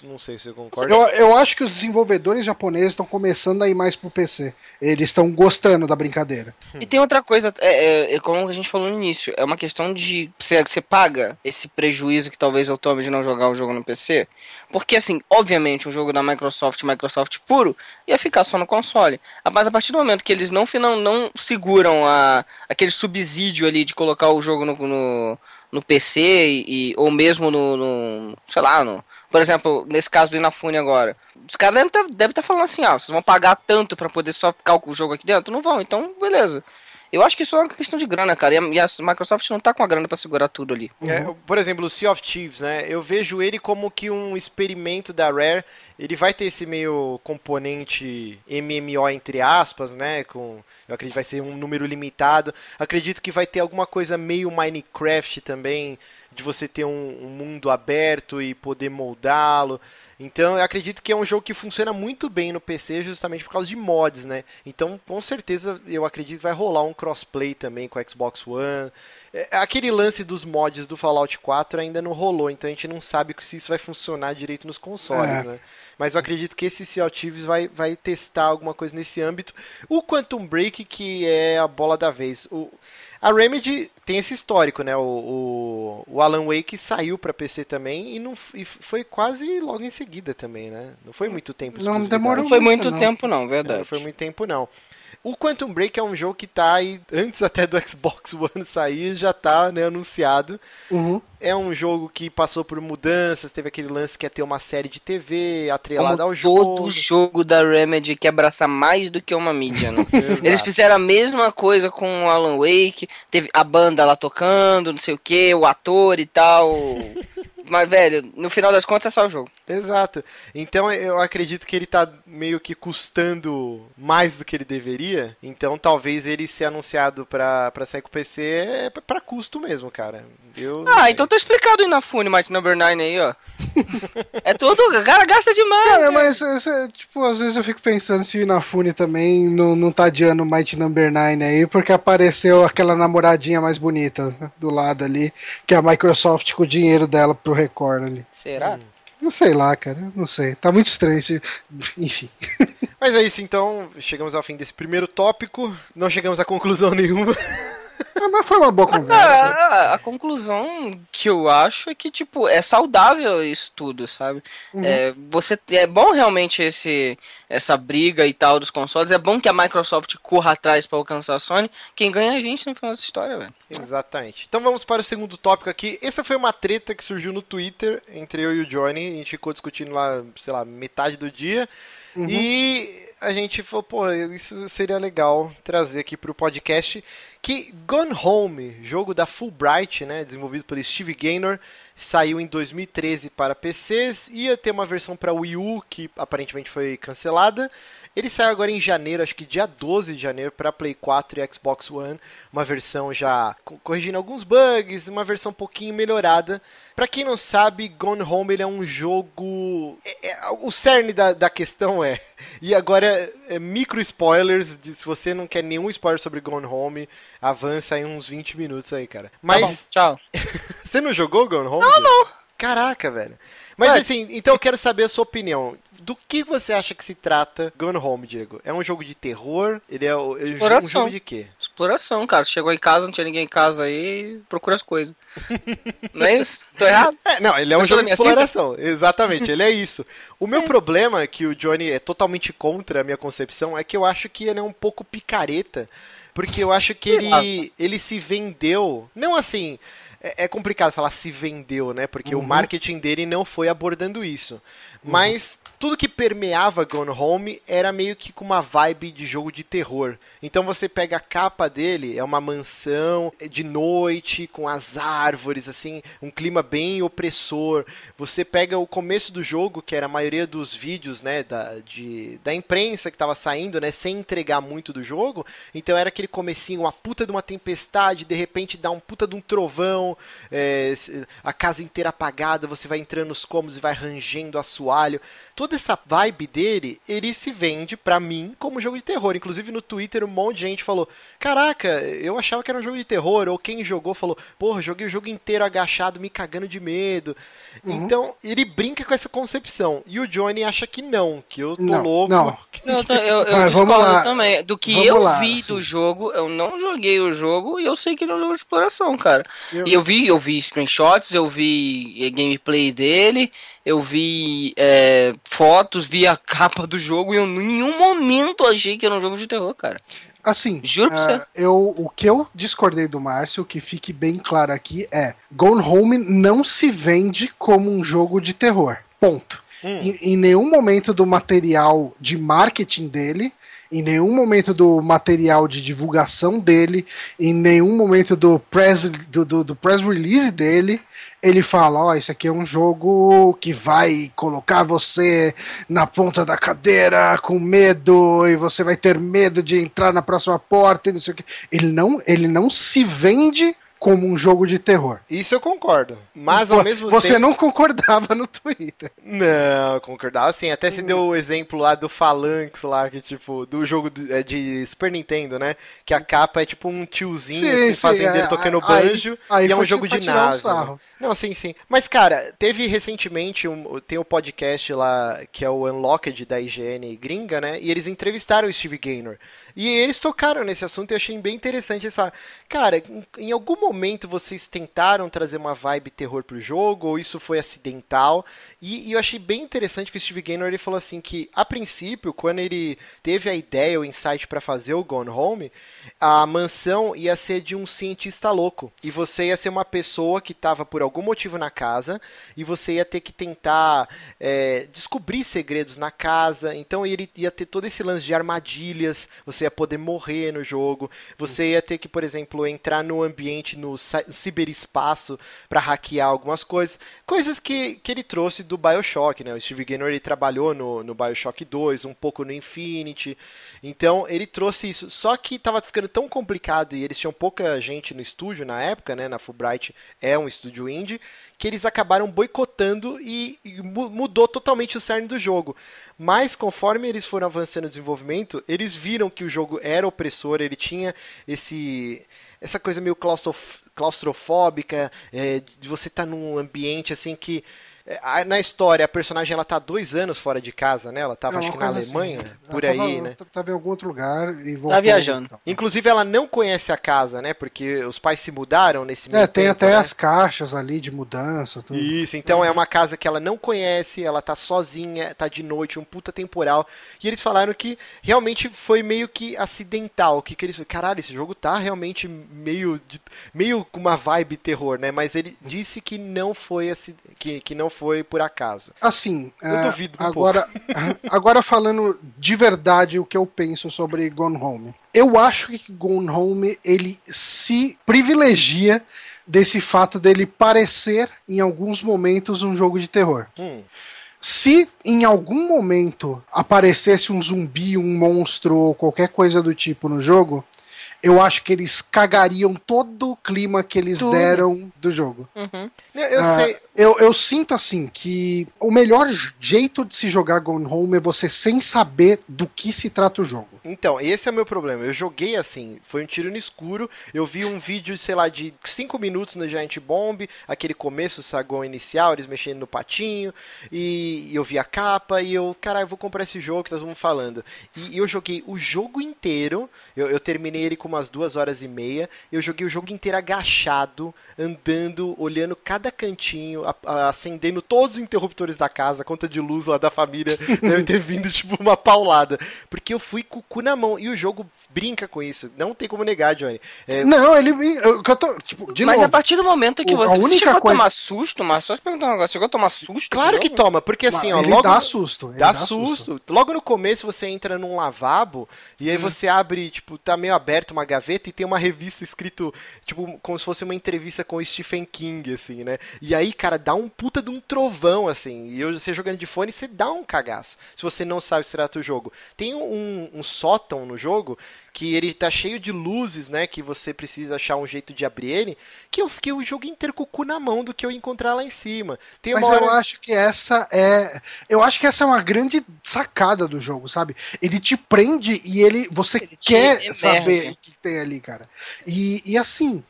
não, sei se eu concordo. Eu, eu acho que os desenvolvedores japoneses estão começando a ir mais pro PC. Eles estão gostando da brincadeira. E tem outra coisa, é, é, é, como a gente falou no início, é uma questão de você, você paga esse prejuízo que talvez eu tome de não jogar o jogo no PC. Porque, assim, obviamente, um jogo da Microsoft, Microsoft puro, ia ficar só no console. Mas a partir do momento que eles não, não, não seguram a, aquele subsídio ali de colocar o jogo no, no no PC e, ou mesmo no, no, sei lá, no, por exemplo, nesse caso do Inafune agora. Os caras devem estar tá, deve tá falando assim, ah, vocês vão pagar tanto para poder só ficar o jogo aqui dentro? Não vão, então beleza. Eu acho que isso é uma questão de grana, cara. E a, Microsoft não tá com a grana para segurar tudo ali. É, por exemplo, o Sea of Thieves, né? Eu vejo ele como que um experimento da Rare. Ele vai ter esse meio componente MMO entre aspas, né? Com, eu acredito que vai ser um número limitado. Acredito que vai ter alguma coisa meio Minecraft também, de você ter um, um mundo aberto e poder moldá-lo. Então eu acredito que é um jogo que funciona muito bem no PC justamente por causa de mods, né? Então com certeza eu acredito que vai rolar um crossplay também com o Xbox One. É, aquele lance dos mods do Fallout 4 ainda não rolou, então a gente não sabe se isso vai funcionar direito nos consoles, é. né? Mas eu acredito que esse Sea Thieves vai, vai testar alguma coisa nesse âmbito. O Quantum Break, que é a bola da vez. O, a Remedy tem esse histórico, né? O, o, o Alan Wake saiu para PC também e, não, e foi quase logo em seguida também, né? Não foi muito tempo. Não demorou. Não foi muito não. tempo não, verdade. Não foi muito tempo não. O Quantum Break é um jogo que tá aí, antes até do Xbox One sair, já tá né, anunciado. Uhum. É um jogo que passou por mudanças, teve aquele lance que ia ter uma série de TV atrelada Como ao jogo. Todo jogo da Remedy que abraça mais do que uma mídia, né? Eles fizeram a mesma coisa com o Alan Wake, teve a banda lá tocando, não sei o que, o ator e tal. Mas, velho, no final das contas é só o jogo. Exato. Então eu acredito que ele tá meio que custando mais do que ele deveria. Então talvez ele ser anunciado pra, pra sair com o PC é pra custo mesmo, cara. Eu ah, então tá explicado o Inafune Might Number 9 aí, ó. é tudo, o cara gasta demais. Cara, mas tipo, às vezes eu fico pensando se o Inafune também não, não tá adiando o Might Number 9 aí, porque apareceu aquela namoradinha mais bonita do lado ali, que é a Microsoft com o dinheiro dela pro Record ali. Será? Hum. Não sei lá, cara. Não sei. Tá muito estranho. Enfim. Mas é isso, então. Chegamos ao fim desse primeiro tópico. Não chegamos a conclusão nenhuma. Ah, mas foi uma boa conversa. A, a, conclusão que eu acho é que, tipo, é saudável isso tudo, sabe? Uhum. É, você, é bom realmente esse, essa briga e tal dos consoles. É bom que a Microsoft corra atrás para alcançar a Sony. Quem ganha é a gente no final dessa história, velho. Exatamente. Então vamos para o segundo tópico aqui. Essa foi uma treta que surgiu no Twitter entre eu e o Johnny. A gente ficou discutindo lá, sei lá, metade do dia. Uhum. E a gente falou, pô, isso seria legal trazer aqui para o podcast que Gone Home, jogo da Fulbright, né, desenvolvido por Steve Gaynor, saiu em 2013 para PCs, ia ter uma versão para Wii U que aparentemente foi cancelada. Ele saiu agora em janeiro, acho que dia 12 de janeiro, para Play 4 e Xbox One, uma versão já corrigindo alguns bugs, uma versão um pouquinho melhorada. Para quem não sabe, Gone Home ele é um jogo. É, é, o cerne da, da questão é. E agora, é, micro spoilers. De, se você não quer nenhum spoiler sobre Gone Home, avança aí uns 20 minutos aí, cara. Tá Mas. Tá tchau. você não jogou Gone Home? Não, não. Caraca, velho. Mas assim, então eu quero saber a sua opinião. Do que você acha que se trata Gone Home, Diego? É um jogo de terror? Ele é, é um jogo de quê? Exploração, cara. Chegou em casa, não tinha ninguém em casa aí, procura as coisas. não é isso? Tô errado? É, não, ele é um jogo de exploração. Exatamente, ele é isso. O meu é. problema, que o Johnny é totalmente contra a minha concepção, é que eu acho que ele é um pouco picareta. Porque eu acho que ele, ele se vendeu. Não assim é, é, complicado falar se vendeu, né? Porque uhum. o marketing dele não foi abordando isso. Uhum. Mas tudo que permeava Gone Home era meio que com uma vibe de jogo de terror. Então você pega a capa dele, é uma mansão de noite, com as árvores, assim, um clima bem opressor. Você pega o começo do jogo, que era a maioria dos vídeos, né, da, de, da imprensa que estava saindo, né, sem entregar muito do jogo. Então era aquele comecinho, uma puta de uma tempestade, de repente dá um puta de um trovão, é, a casa inteira apagada, você vai entrando nos cômodos e vai rangendo a sua assoalho. Toda essa vibe dele, ele se vende para mim como jogo de terror. Inclusive no Twitter um monte de gente falou: Caraca, eu achava que era um jogo de terror. Ou quem jogou falou: Porra, joguei o jogo inteiro agachado, me cagando de medo. Uhum. Então, ele brinca com essa concepção. E o Johnny acha que não, que eu tô não, louco. Não, eu, tô, eu, eu Mas, vamos lá. também. Do que vamos eu lá, vi assim. do jogo, eu não joguei o jogo e eu sei que ele é um jogo de exploração, cara. Eu, e eu vi, eu vi screenshots, eu vi gameplay dele, eu vi é, fotos, vi a capa do jogo e eu em nenhum momento achei que era um jogo de terror, cara. Assim, Juro uh, eu, o que eu discordei do Márcio, que fique bem claro aqui, é Gone Home não se vende como um jogo de terror. Ponto. Hum. Em, em nenhum momento do material de marketing dele, em nenhum momento do material de divulgação dele, em nenhum momento do press, do, do, do press release dele, ele fala: Ó, oh, isso aqui é um jogo que vai colocar você na ponta da cadeira com medo e você vai ter medo de entrar na próxima porta e não sei o que. Ele não, ele não se vende como um jogo de terror. Isso eu concordo. Mas ao mesmo Você tempo... não concordava no Twitter. Não, concordava sim. Até se deu o exemplo lá do Phalanx lá, que tipo, do jogo é de Super Nintendo, né? Que a capa é tipo um tiozinho sim, assim, sim, fazendeiro é, tocando banjo aí, aí e é um jogo de nave. Um não, sim, sim. Mas, cara, teve recentemente, um, tem o um podcast lá, que é o Unlocked da IGN gringa, né? E eles entrevistaram o Steve Gaynor. E eles tocaram nesse assunto e eu achei bem interessante. Eles cara, em algum momento vocês tentaram trazer uma vibe terror pro jogo, ou isso foi acidental? E, e, eu achei bem interessante que o Steve Gaynor ele falou assim que, a princípio, quando ele teve a ideia, o insight para fazer o Gone Home, a mansão ia ser de um cientista louco. E você ia ser uma pessoa que estava por algum motivo na casa e você ia ter que tentar é, descobrir segredos na casa. Então ele ia ter todo esse lance de armadilhas, você ia poder morrer no jogo, você ia ter que, por exemplo, entrar no ambiente, no ciberespaço para hackear algumas coisas. Coisas que, que ele trouxe do Bioshock, né? O Steve Gaynor ele trabalhou no, no Bioshock 2, um pouco no Infinity. Então ele trouxe isso. Só que estava ficando tão complicado e eles tinham pouca gente no estúdio na época, né? Na Fulbright é um estúdio indie, que eles acabaram boicotando e, e mudou totalmente o cerne do jogo. Mas conforme eles foram avançando no desenvolvimento, eles viram que o jogo era opressor, ele tinha esse essa coisa meio claustrofóbica, é, de você estar tá num ambiente assim que na história, a personagem ela tá dois anos fora de casa, né? Ela tava, é, acho que na Alemanha, assim, por aí, tava, né? Tava em algum outro lugar e voltou. Tá viajando. Então. Inclusive, ela não conhece a casa, né? Porque os pais se mudaram nesse É, tem tempo, até né? as caixas ali de mudança. Tudo. Isso, então uhum. é uma casa que ela não conhece, ela tá sozinha, tá de noite, um puta temporal. E eles falaram que realmente foi meio que acidental. Que, que eles caralho, esse jogo tá realmente meio, de, meio com uma vibe terror, né? Mas ele disse que não foi, que, que não foi por acaso caso. Assim, eu é, duvido um agora, agora falando de verdade o que eu penso sobre Gone Home. Eu acho que Gone Home ele se privilegia desse fato dele parecer em alguns momentos um jogo de terror. Hum. Se em algum momento aparecesse um zumbi, um monstro ou qualquer coisa do tipo no jogo, eu acho que eles cagariam todo o clima que eles Tudo. deram do jogo. Uhum. Eu, ah, sei. Eu, eu, sinto assim que o melhor jeito de se jogar Gone Home é você sem saber do que se trata o jogo. Então, esse é o meu problema. Eu joguei assim, foi um tiro no escuro. Eu vi um vídeo, sei lá, de 5 minutos no Giant Bomb, aquele começo, saguão inicial, eles mexendo no patinho, e eu vi a capa, e eu, caralho, vou comprar esse jogo que nós vamos falando. E, eu joguei o jogo inteiro, eu, eu terminei ele com umas duas horas e meia, eu joguei o jogo inteiro agachado, andando, olhando cada cantinho, a, a, acendendo todos os interruptores da casa, a conta de luz lá da família deve ter vindo tipo uma paulada. Porque eu fui com o cu na mão. E o jogo brinca com isso. Não tem como negar, Johnny. É... Não, ele. Eu, eu tô, tipo, de Mas novo, a partir do momento que você, a única chegou coisa... a tomar susto, mas só te perguntar um negócio, chegou a tomar susto? Claro que toma, porque assim, ó, ele logo. Dá susto. Dá, dá susto. susto. Logo no começo você entra num lavabo e aí hum. você abre, tipo, tá meio aberto uma gaveta e tem uma revista escrito, tipo, como se fosse uma entrevista com o Stephen King, assim, né? E aí, cara, dá um puta de um trovão, assim. E você jogando de fone, você dá um cagaço. Se você não sabe se trata o jogo. Tem um, um sótão no jogo que ele tá cheio de luzes, né? Que você precisa achar um jeito de abrir ele. Que eu fiquei o jogo inteiro com o cu na mão do que eu encontrar lá em cima. Tem Mas hora... eu acho que essa é. Eu acho que essa é uma grande sacada do jogo, sabe? Ele te prende e ele. Você ele quer saber o que tem ali, cara. E, e assim.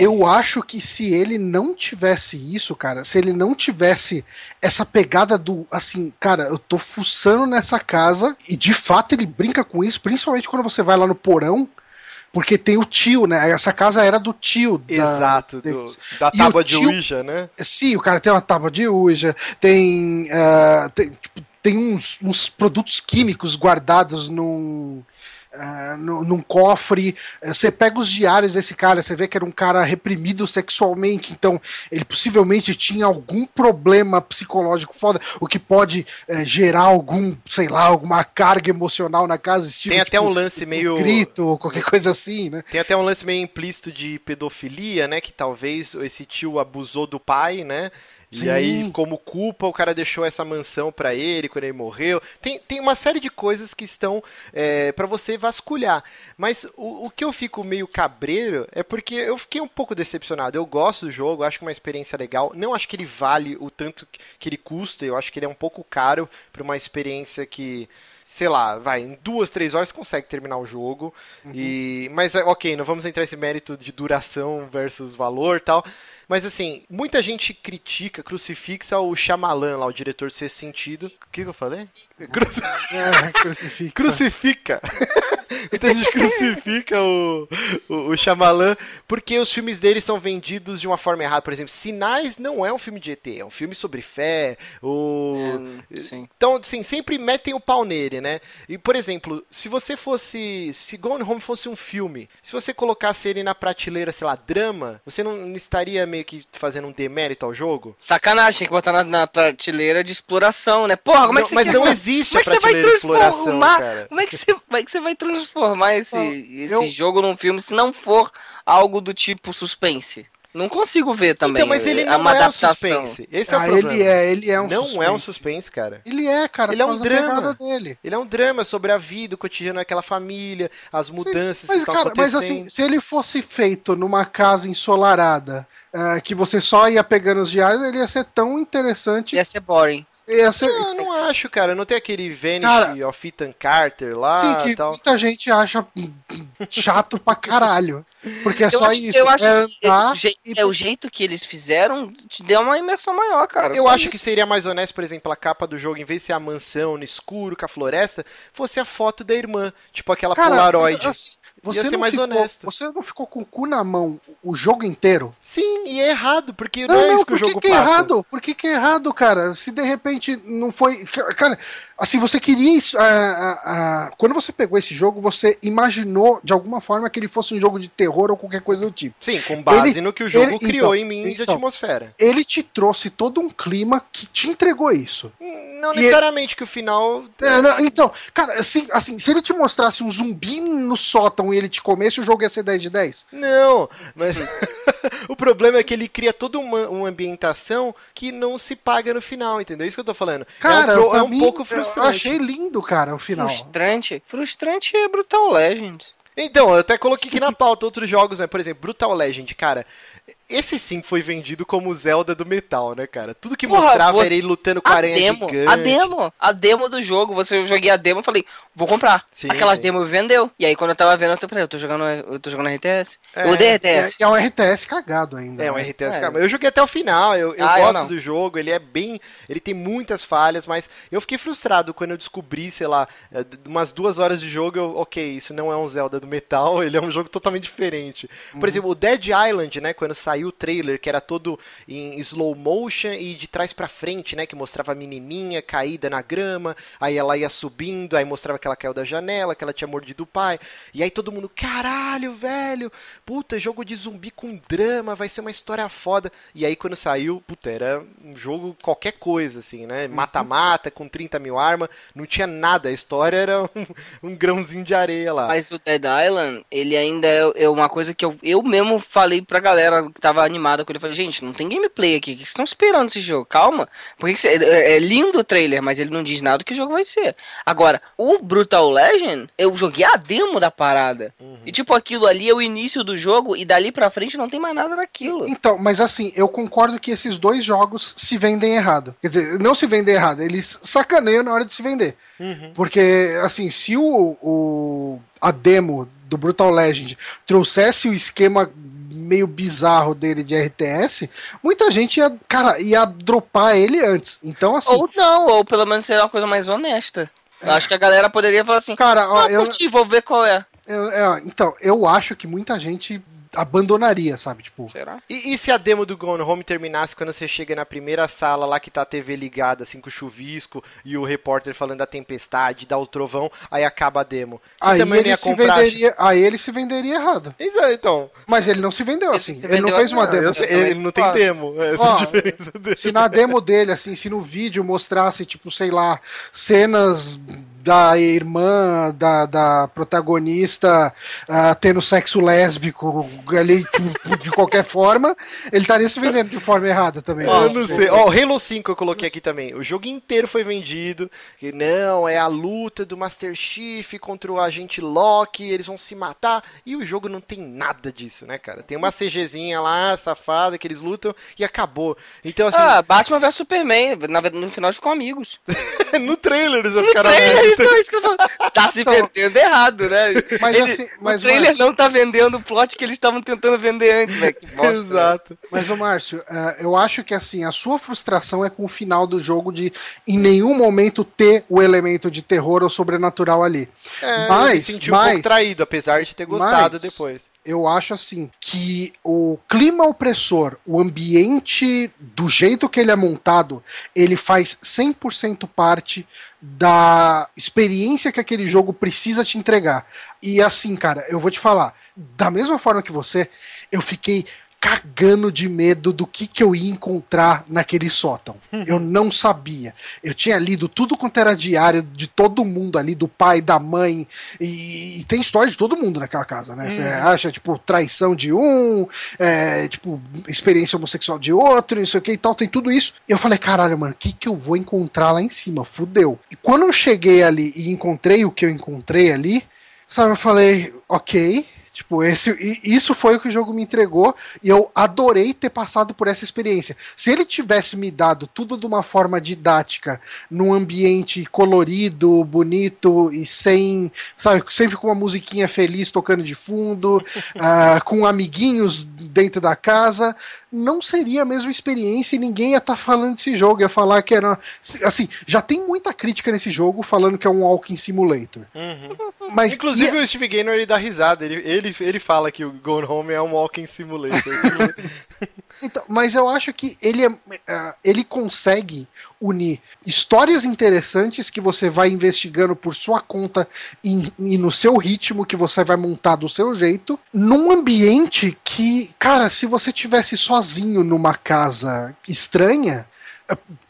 Eu acho que se ele não tivesse isso, cara, se ele não tivesse essa pegada do assim, cara, eu tô fuçando nessa casa e de fato ele brinca com isso, principalmente quando você vai lá no porão porque tem o tio, né? Essa casa era do tio. Exato, da, do, da tábua de Ouija, né? Sim, o cara tem uma tábua de Ouija, tem, uh, tem, tipo, tem uns, uns produtos químicos guardados num Uh, num cofre. Uh, você pega os diários desse cara, você vê que era um cara reprimido sexualmente, então ele possivelmente tinha algum problema psicológico foda, o que pode uh, gerar algum, sei lá, alguma carga emocional na casa. Estilo, Tem até tipo, um lance meio. Um grito ou qualquer coisa assim, né? Tem até um lance meio implícito de pedofilia, né? Que talvez esse tio abusou do pai, né? Sim. E aí, como culpa, o cara deixou essa mansão para ele quando ele morreu. Tem, tem uma série de coisas que estão é, para você vasculhar. Mas o, o que eu fico meio cabreiro é porque eu fiquei um pouco decepcionado. Eu gosto do jogo, acho que é uma experiência legal. Não acho que ele vale o tanto que ele custa. Eu acho que ele é um pouco caro para uma experiência que sei lá, vai, em duas, três horas consegue terminar o jogo. Uhum. E, mas, ok, não vamos entrar nesse mérito de duração versus valor tal. Mas assim, muita gente critica, crucifixa o Shyamalan lá, o diretor de Sexto Sentido. O que, que eu falei? Cru... É, crucifixa. Crucifica. Muita gente crucifica o, o, o Shyamalan porque os filmes dele são vendidos de uma forma errada. Por exemplo, Sinais não é um filme de ET, é um filme sobre fé. O... É, então, assim, sempre metem o pau nele, né? E, por exemplo, se você fosse. Se Gone Home fosse um filme, se você colocasse ele na prateleira, sei lá, drama, você não estaria meio que fazendo um demérito ao jogo? Sacanagem, tem que botar na, na prateleira de exploração, né? Porra, como é que você Mas não existe como a prateleira de exploração, cara. Como é que você, como é que você vai transformar? Transformar esse, esse eu... jogo num filme se não for algo do tipo suspense. Não consigo ver também. Então, mas ele é não uma é adaptação. um suspense. Esse é o ah, problema. Ele é, ele é um não suspense. Não é um suspense, cara. Ele é, cara. Ele é um drama. Dele. Ele é um drama sobre a vida, o cotidiano daquela família, as mudanças Sim, mas, que estão cara, acontecendo. Mas assim, se ele fosse feito numa casa ensolarada, uh, que você só ia pegando os diários, ele ia ser tão interessante. Ia ser boring. Ia ser... Não, não acho, cara. Não tem aquele Vanish cara, of Ethan Carter lá. Sim, que tal. muita gente acha chato pra caralho. Porque é eu só acho, isso. Eu acho é, que é, e... é o jeito que eles fizeram te deu uma imersão maior, cara. Eu acho isso. que seria mais honesto, por exemplo, a capa do jogo, em vez de ser a mansão no escuro, com a floresta, fosse a foto da irmã. Tipo aquela cara, Polaroid. Assim, você Ia ser mais ficou, honesto. Você não ficou com o cu na mão o jogo inteiro? Sim, e é errado, porque não, não é isso que o jogo que passa. É errado? Por que, que é errado, cara? Se de repente não foi. Cara, assim, você queria. Uh, uh, uh, quando você pegou esse jogo, você imaginou de alguma forma que ele fosse um jogo de terror ou qualquer coisa do tipo. Sim, com base ele, no que o jogo ele, criou então, em mim então, de atmosfera. Ele te trouxe todo um clima que te entregou isso. Não necessariamente ele... que o final. É, não, então, cara, assim, assim, se ele te mostrasse um zumbi no sótão e ele te comesse, o jogo ia ser 10 de 10? Não, mas o problema é que ele cria toda uma, uma, ambientação que não se paga no final, entendeu? É isso que eu tô falando. Cara, é um, é um mim, pouco frustrante. Eu achei lindo, cara, o final. Frustrante? Frustrante é Brutal Legend. Então, eu até coloquei aqui na pauta outros jogos, né? Por exemplo, Brutal Legend, cara. Esse sim foi vendido como Zelda do metal, né, cara? Tudo que Porra, mostrava vou... era ele lutando com a aranha demo, gigante. A demo, a demo do jogo, você eu joguei a demo e falei, vou comprar. Sim, Aquelas sim. demos vendeu. E aí quando eu tava vendo, eu falei, eu tô jogando, eu tô jogando RTS. É, eu odeio RTS. É, é um RTS cagado ainda. É, né? um RTS é. cagado. Eu joguei até o final, eu, eu ah, gosto eu do jogo, ele é bem. Ele tem muitas falhas, mas eu fiquei frustrado quando eu descobri, sei lá, é, umas duas horas de jogo, eu, ok, isso não é um Zelda do metal, ele é um jogo totalmente diferente. Por uhum. exemplo, o Dead Island, né, quando saiu o trailer, que era todo em slow motion e de trás para frente, né, que mostrava a menininha caída na grama, aí ela ia subindo, aí mostrava que ela caiu da janela, que ela tinha mordido o pai, e aí todo mundo, caralho, velho, puta, jogo de zumbi com drama, vai ser uma história foda. E aí quando saiu, puta, era um jogo qualquer coisa, assim, né, uhum. mata-mata, com 30 mil armas, não tinha nada, a história era um, um grãozinho de areia lá. Mas o Dead Island, ele ainda é, é uma coisa que eu, eu mesmo falei pra galera tava animada com ele, falei, gente, não tem gameplay aqui, o que vocês estão esperando esse jogo? Calma, porque você, é, é, lindo o trailer, mas ele não diz nada do que o jogo vai ser. Agora, o Brutal Legend, eu joguei a demo da parada, uhum. e tipo, aquilo ali é o início do jogo, e dali pra frente não tem mais nada daquilo. Então, mas assim, eu concordo que esses dois jogos se vendem errado. Quer dizer, não se vendem errado, eles sacaneiam na hora de se vender. Uhum. Porque, assim, se o, o a demo do Brutal Legend trouxesse o esquema meio bizarro dele de RTS, muita gente ia, cara, ia dropar ele antes. Então, assim. Ou não, ou pelo menos ser uma coisa mais honesta. É. Acho que a galera poderia falar assim, cara, ó, ah, eu curti, vou ver qual é. Eu, é, então, eu acho que muita gente abandonaria, sabe? Tipo. Será? E, e, se a demo do Gone Home terminasse quando você chega na primeira sala lá que tá a TV ligada, assim, com o chuvisco e o repórter falando da tempestade, dá o trovão, aí acaba a demo. Você aí ele se comprar... venderia, aí ele se venderia errado. Exato, então. Mas ele não se vendeu ele assim. Se ele não fez assim, uma demo. Assim, ele não tem demo. Essa Ó, é. Se na demo dele, assim, se no vídeo mostrasse, tipo, sei lá, cenas da irmã da, da protagonista uh, tendo sexo lésbico ali de qualquer forma, ele estaria se vendendo de forma errada também. eu não sei. Ó, o Halo 5 eu coloquei aqui também. O jogo inteiro foi vendido. Que não, é a luta do Master Chief contra o agente Loki, eles vão se matar. E o jogo não tem nada disso, né, cara? Tem uma CGzinha lá, safada, que eles lutam e acabou. Então, assim. Ah, Batman vs Superman. No final ficam amigos. no trailer eles já ficaram amigos então, isso que eu tô... Tá se então, vendendo errado, né? Mas, Ele, assim, mas, o trailer Márcio... não tá vendendo o plot que eles estavam tentando vender antes, velho. Né? Exato. Mas, ô Márcio, uh, eu acho que assim, a sua frustração é com o final do jogo de em nenhum momento ter o elemento de terror ou sobrenatural ali. É, mas, eu me mas, um pouco traído, apesar de ter gostado mas, depois eu acho assim que o clima opressor, o ambiente do jeito que ele é montado, ele faz 100% parte da experiência que aquele jogo precisa te entregar. E assim, cara, eu vou te falar, da mesma forma que você, eu fiquei cagando de medo do que, que eu ia encontrar naquele sótão. Uhum. Eu não sabia. Eu tinha lido tudo quanto era diário de todo mundo ali, do pai, da mãe, e, e tem história de todo mundo naquela casa, né? Você uhum. acha, tipo, traição de um, é, tipo, experiência homossexual de outro, não sei o que e tal, tem tudo isso. E eu falei, caralho, mano, o que, que eu vou encontrar lá em cima? Fudeu. E quando eu cheguei ali e encontrei o que eu encontrei ali, sabe, eu falei, ok, Tipo, esse, isso foi o que o jogo me entregou e eu adorei ter passado por essa experiência. Se ele tivesse me dado tudo de uma forma didática, num ambiente colorido, bonito e sem, sabe, sempre com uma musiquinha feliz tocando de fundo, uh, com amiguinhos dentro da casa, não seria a mesma experiência e ninguém ia estar tá falando desse jogo, ia falar que era. Assim, já tem muita crítica nesse jogo falando que é um Walking Simulator. Uhum. Mas, Inclusive o Steve Gaynor ele dá risada, ele, ele, ele fala que o Gone Home é um Walking Simulator. então, mas eu acho que ele, é, uh, ele consegue unir histórias interessantes que você vai investigando por sua conta e, e, no seu ritmo que você vai montar do seu jeito, num ambiente que, cara, se você tivesse sozinho numa casa estranha,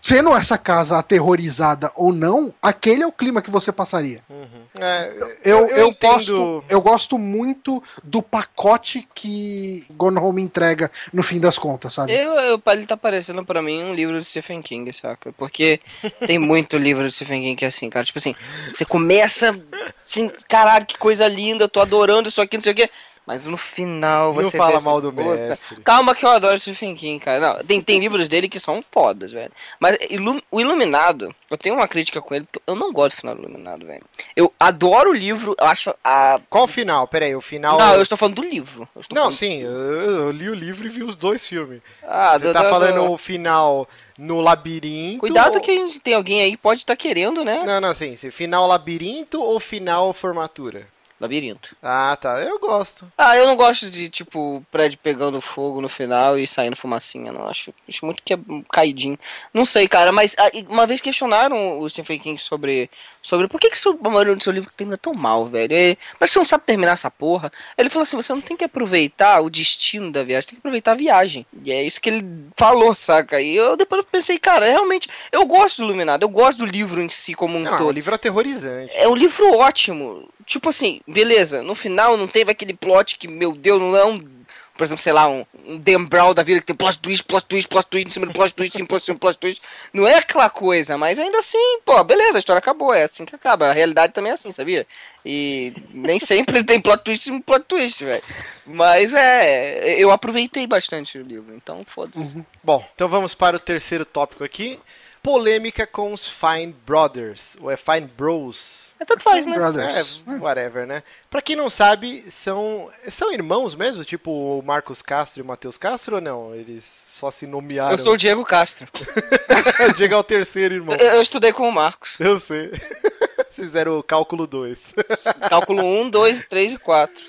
sendo essa casa aterrorizada ou não, aquele é o clima que você passaria. Uhum. É, eu, eu, eu, gosto, eu gosto muito do pacote que Gone Home entrega no fim das contas, sabe? Eu, eu, ele tá parecendo para mim um livro de Stephen King, saca? Porque tem muito livro de Stephen King que é assim, cara. Tipo assim, você começa assim, caralho, que coisa linda, eu tô adorando isso aqui, não sei o quê. Mas no final você. Não fala mal do mestre. Calma que eu adoro Stephen King, cara. Não, tem, tem livros dele que são fodas, velho. Mas Ilu o Iluminado, eu tenho uma crítica com ele, porque eu não gosto do final do Iluminado, velho. Eu adoro o livro, eu acho. A... Qual o final? Peraí, o final. Não, eu estou falando do livro. Não, sim, eu, eu, li o livro e vi os dois filmes. Ah, Você do, tá do, falando do... o final no labirinto. Cuidado ou... que tem alguém aí pode estar tá querendo, né? Não, não, sim. Final labirinto ou final formatura? Labirinto. Ah, tá. Eu gosto. Ah, eu não gosto de, tipo, prédio pegando fogo no final e saindo fumacinha, não. Acho, acho muito que é caidinho. Não sei, cara, mas ah, uma vez questionaram o Stephen King sobre, sobre por que, que a maioria do seu livro termina tão mal, velho. É, mas você não sabe terminar essa porra. Ele falou assim: você não tem que aproveitar o destino da viagem, tem que aproveitar a viagem. E é isso que ele falou, saca? E eu depois pensei, cara, realmente, eu gosto do Iluminado, eu gosto do livro em si como um não, todo. É um livro aterrorizante. É um livro ótimo. Tipo assim, beleza, no final não teve aquele plot que, meu Deus, não é um. Por exemplo, sei lá, um, um Brown da vida que tem plot twist, plot twist, plot twist, em cima do plot twist, em cima do plot twist. Não é aquela coisa, mas ainda assim, pô, beleza, a história acabou, é assim que acaba. A realidade também é assim, sabia? E nem sempre tem plot twist em plot twist, velho. Mas é, eu aproveitei bastante o livro, então foda-se. Uhum. Bom, então vamos para o terceiro tópico aqui. Polêmica com os Fine Brothers, ou é Fine Bros, é tanto faz, né? Brothers. É, whatever, né? Pra quem não sabe, são, são irmãos mesmo? Tipo o Marcos Castro e o Matheus Castro ou não? Eles só se nomearam? Eu sou o Diego Castro. o Diego é o terceiro irmão. Eu, eu estudei com o Marcos. Eu sei. fizeram o cálculo 2. cálculo 1, 2, 3 e 4.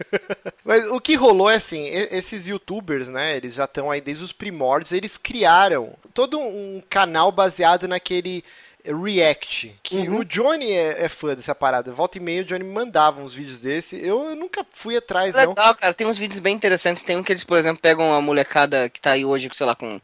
Mas o que rolou é assim, esses youtubers, né, eles já estão aí desde os primórdios, eles criaram todo um canal baseado naquele React. Que uhum. o Johnny é, é, fã dessa parada. Volta e meia o Johnny me mandava uns vídeos desse. Eu, eu nunca fui atrás, Legal, não. Legal, cara. Tem uns vídeos bem interessantes. Tem um que eles, por exemplo, pegam uma molecada que tá aí hoje, sei lá, com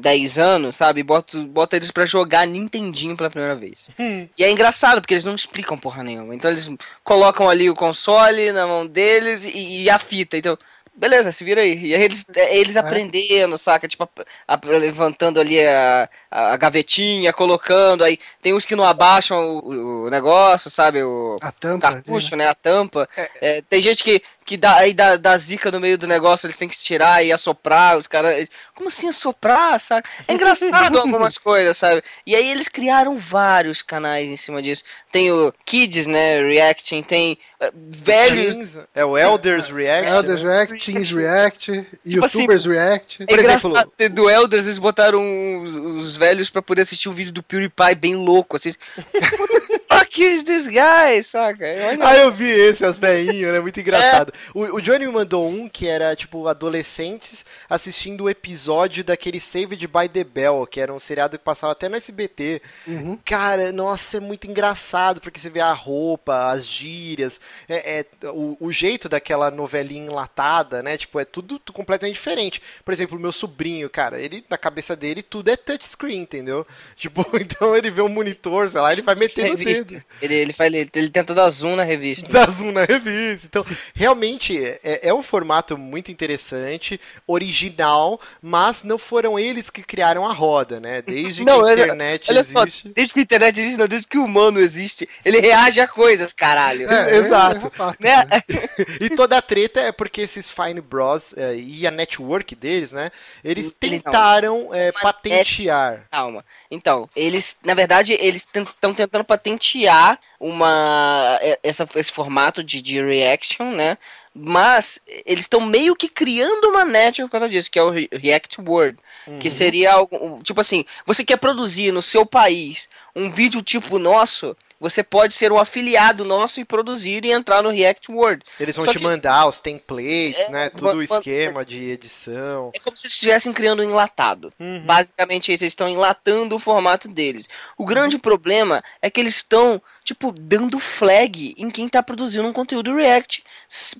10 anos, sabe? Bota, bota eles para jogar Nintendinho pela primeira vez. Hum. E é engraçado, porque eles não explicam porra nenhuma. Então eles colocam ali o console na mão deles e, e a fita. Então, beleza, se vira aí. E aí eles, é, eles é. aprendendo, saca? Tipo, a, a, levantando ali a, a, gavetinha, colocando. Aí tem uns que não abaixam o, o negócio, sabe? O a tampa, cartucho, né? A tampa. É. É, tem gente que que dá, aí dá, dá zica no meio do negócio, eles têm que tirar e assoprar, os caras. Como assim assoprar, sabe? É engraçado algumas coisas, sabe? E aí eles criaram vários canais em cima disso. Tem o Kids, né? Reacting, tem uh, velhos. É o Elders React. Elders React, Teens React, tipo YouTubers assim, React. É Por exemplo, do Elders eles botaram os, os velhos pra poder assistir um vídeo do PewDiePie bem louco, assim. fuck is this guy, saca? Ah, eu vi esse, as velhinhas, né? Muito engraçado. É. O, o, Johnny me mandou um que era, tipo, adolescentes assistindo o episódio daquele Saved by the Bell, que era um seriado que passava até no SBT. Uhum. Cara, nossa, é muito engraçado, porque você vê a roupa, as gírias, é, é o, o, jeito daquela novelinha enlatada, né? Tipo, é tudo, tudo completamente diferente. Por exemplo, o meu sobrinho, cara, ele, na cabeça dele, tudo é touchscreen, entendeu? Tipo, então ele vê um monitor, sei lá, ele vai meter no dedo. Ele, ele, faz, ele, ele tenta dar zoom na revista. Dar zoom na revista. Então, realmente, é, é um formato muito interessante, original, mas não foram eles que criaram a roda, né? Desde não, que a internet olha existe. Só, desde que a internet existe, não, desde que o humano existe, ele reage a coisas, caralho. É, Exato. É, né? e toda a treta é porque esses Fine Bros é, e a network deles, né? Eles tentaram é, patentear. Calma. Então, eles, na verdade, eles estão tentando patentear criar uma essa, esse formato de, de reaction, né? Mas eles estão meio que criando uma net por causa disso, que é o React World, uhum. que seria algo tipo assim, você quer produzir no seu país um vídeo tipo nosso, você pode ser um afiliado nosso e produzir e entrar no React World. Eles vão Só te que... mandar os templates, é, né? Tudo o esquema de edição. É como se eles estivessem criando um enlatado. Uhum. Basicamente, eles estão enlatando o formato deles. O grande uhum. problema é que eles estão tipo, dando flag em quem tá produzindo um conteúdo React,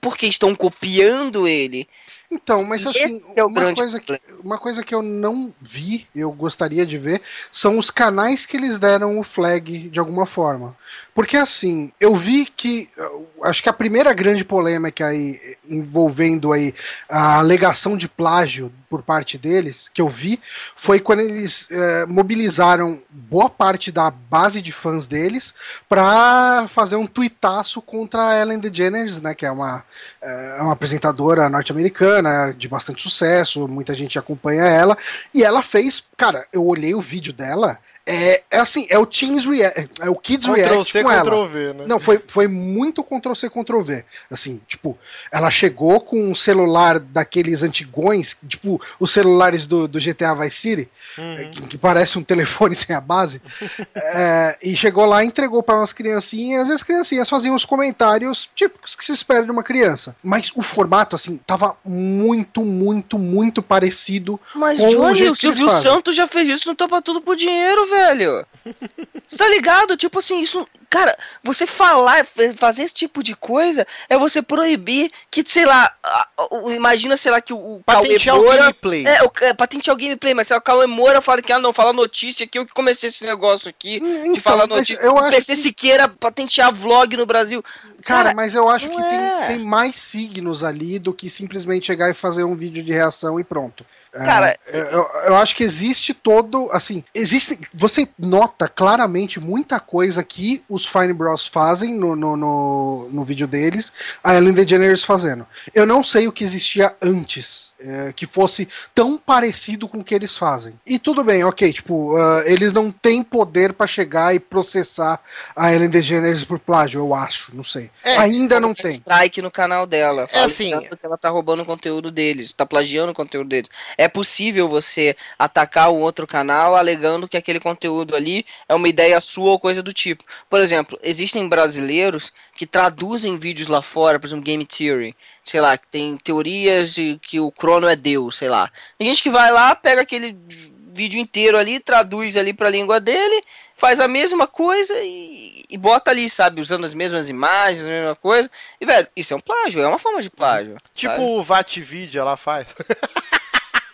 porque estão copiando ele. Então, mas assim, é uma, coisa que, uma coisa que eu não vi, eu gostaria de ver, são os canais que eles deram o flag de alguma forma. Porque assim, eu vi que acho que a primeira grande polêmica aí envolvendo aí a alegação de plágio por parte deles, que eu vi, foi quando eles é, mobilizaram boa parte da base de fãs deles para fazer um tuitaço contra a Ellen DeGeneres, né, que é uma, é uma apresentadora norte-americana de bastante sucesso, muita gente acompanha ela, e ela fez, cara, eu olhei o vídeo dela, é, é assim, é o Teens React, é o Kids Ctrl React C, com Ctrl ela. V, né? Não, foi, foi muito Ctrl C, Ctrl V. Assim, tipo, ela chegou com um celular daqueles antigões, tipo os celulares do, do GTA Vice City, uhum. que, que, parece um telefone sem a base, é, e chegou lá e entregou para umas criancinhas, e as criancinhas faziam os comentários típicos que se espera de uma criança. Mas o formato, assim, tava muito, muito, muito parecido Mas, com Johnny, o jeito o Silvio Santos já fez isso no Topa Tudo por Dinheiro, velho velho. Você tá ligado? Tipo assim, isso. Cara, você falar, fazer esse tipo de coisa é você proibir que, sei lá, imagina, sei lá, que o Patentear Cauê Moura. O gameplay. É, o, é, patentear o gameplay, mas se o Cauê Moura fala que, ah, não, fala notícia aqui, eu que comecei esse negócio aqui então, de falar notícia. Eu acho PC que... Siqueira patentear vlog no Brasil. Cara, cara mas eu acho que tem, é. tem mais signos ali do que simplesmente chegar e fazer um vídeo de reação e pronto. Cara, é, eu, eu, acho que existe todo, assim, existe, você nota claramente muita coisa que os Fine Bros fazem no, no, no, no vídeo deles, a Ellen DeGeneres fazendo. Eu não sei o que existia antes é, que fosse tão parecido com o que eles fazem. E tudo bem, ok, tipo, uh, eles não têm poder para chegar e processar a Ellen DeGeneres por plágio, eu acho, não sei. É, Ainda não tem. strike no canal dela. É assim. Que ela tá roubando o conteúdo deles, tá plagiando o conteúdo deles. É possível você atacar o outro canal alegando que aquele conteúdo ali é uma ideia sua ou coisa do tipo. Por exemplo, existem brasileiros que traduzem vídeos lá fora, por exemplo, Game Theory, sei lá, que tem teorias de que o Crono é Deus, sei lá. Tem gente que vai lá, pega aquele vídeo inteiro ali, traduz ali para a língua dele, faz a mesma coisa e, e, bota ali, sabe, usando as mesmas imagens, a mesma coisa. E, velho, isso é um plágio, é uma forma de plágio. Tipo sabe? o Vatvidia lá faz.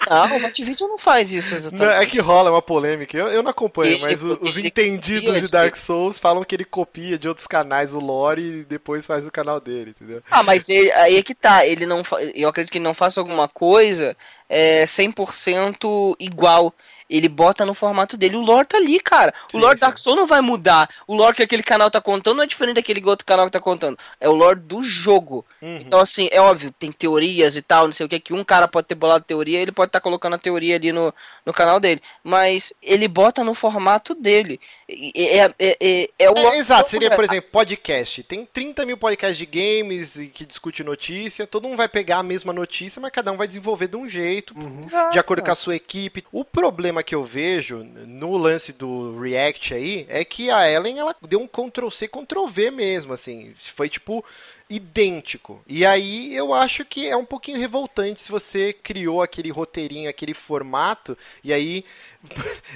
Não, o Vatvidia não faz isso exatamente. Não, é que rola uma polêmica. Eu, eu não acompanho, mas ele, os ele entendidos de Dark Souls falam que ele copia de outros canais o lore e depois faz o canal dele, entendeu? Ah, mas ele, aí é que tá. Ele não, eu acredito que ele não faça alguma coisa é, 100% igual ele bota no formato dele. O lore tá ali, cara. O sim, lore sim. Dark Souls não vai mudar. O lore que aquele canal tá contando não é diferente daquele outro canal que tá contando. É o lore do jogo. Uhum. Então, assim, é óbvio, tem teorias e tal, não sei o que, que um cara pode ter bolado teoria, ele pode estar tá colocando a teoria ali no, no canal dele. Mas ele bota no formato dele. É, é, é, é, é o é, Exato, seria, por exemplo, podcast. Tem 30 mil podcasts de games que discute notícia, todo mundo vai pegar a mesma notícia, mas cada um vai desenvolver de um jeito, uhum. de acordo com a sua equipe. O problema que eu vejo no lance do React aí é que a Ellen ela deu um Ctrl C, Ctrl V mesmo, assim. Foi tipo idêntico. E aí eu acho que é um pouquinho revoltante se você criou aquele roteirinho, aquele formato, e aí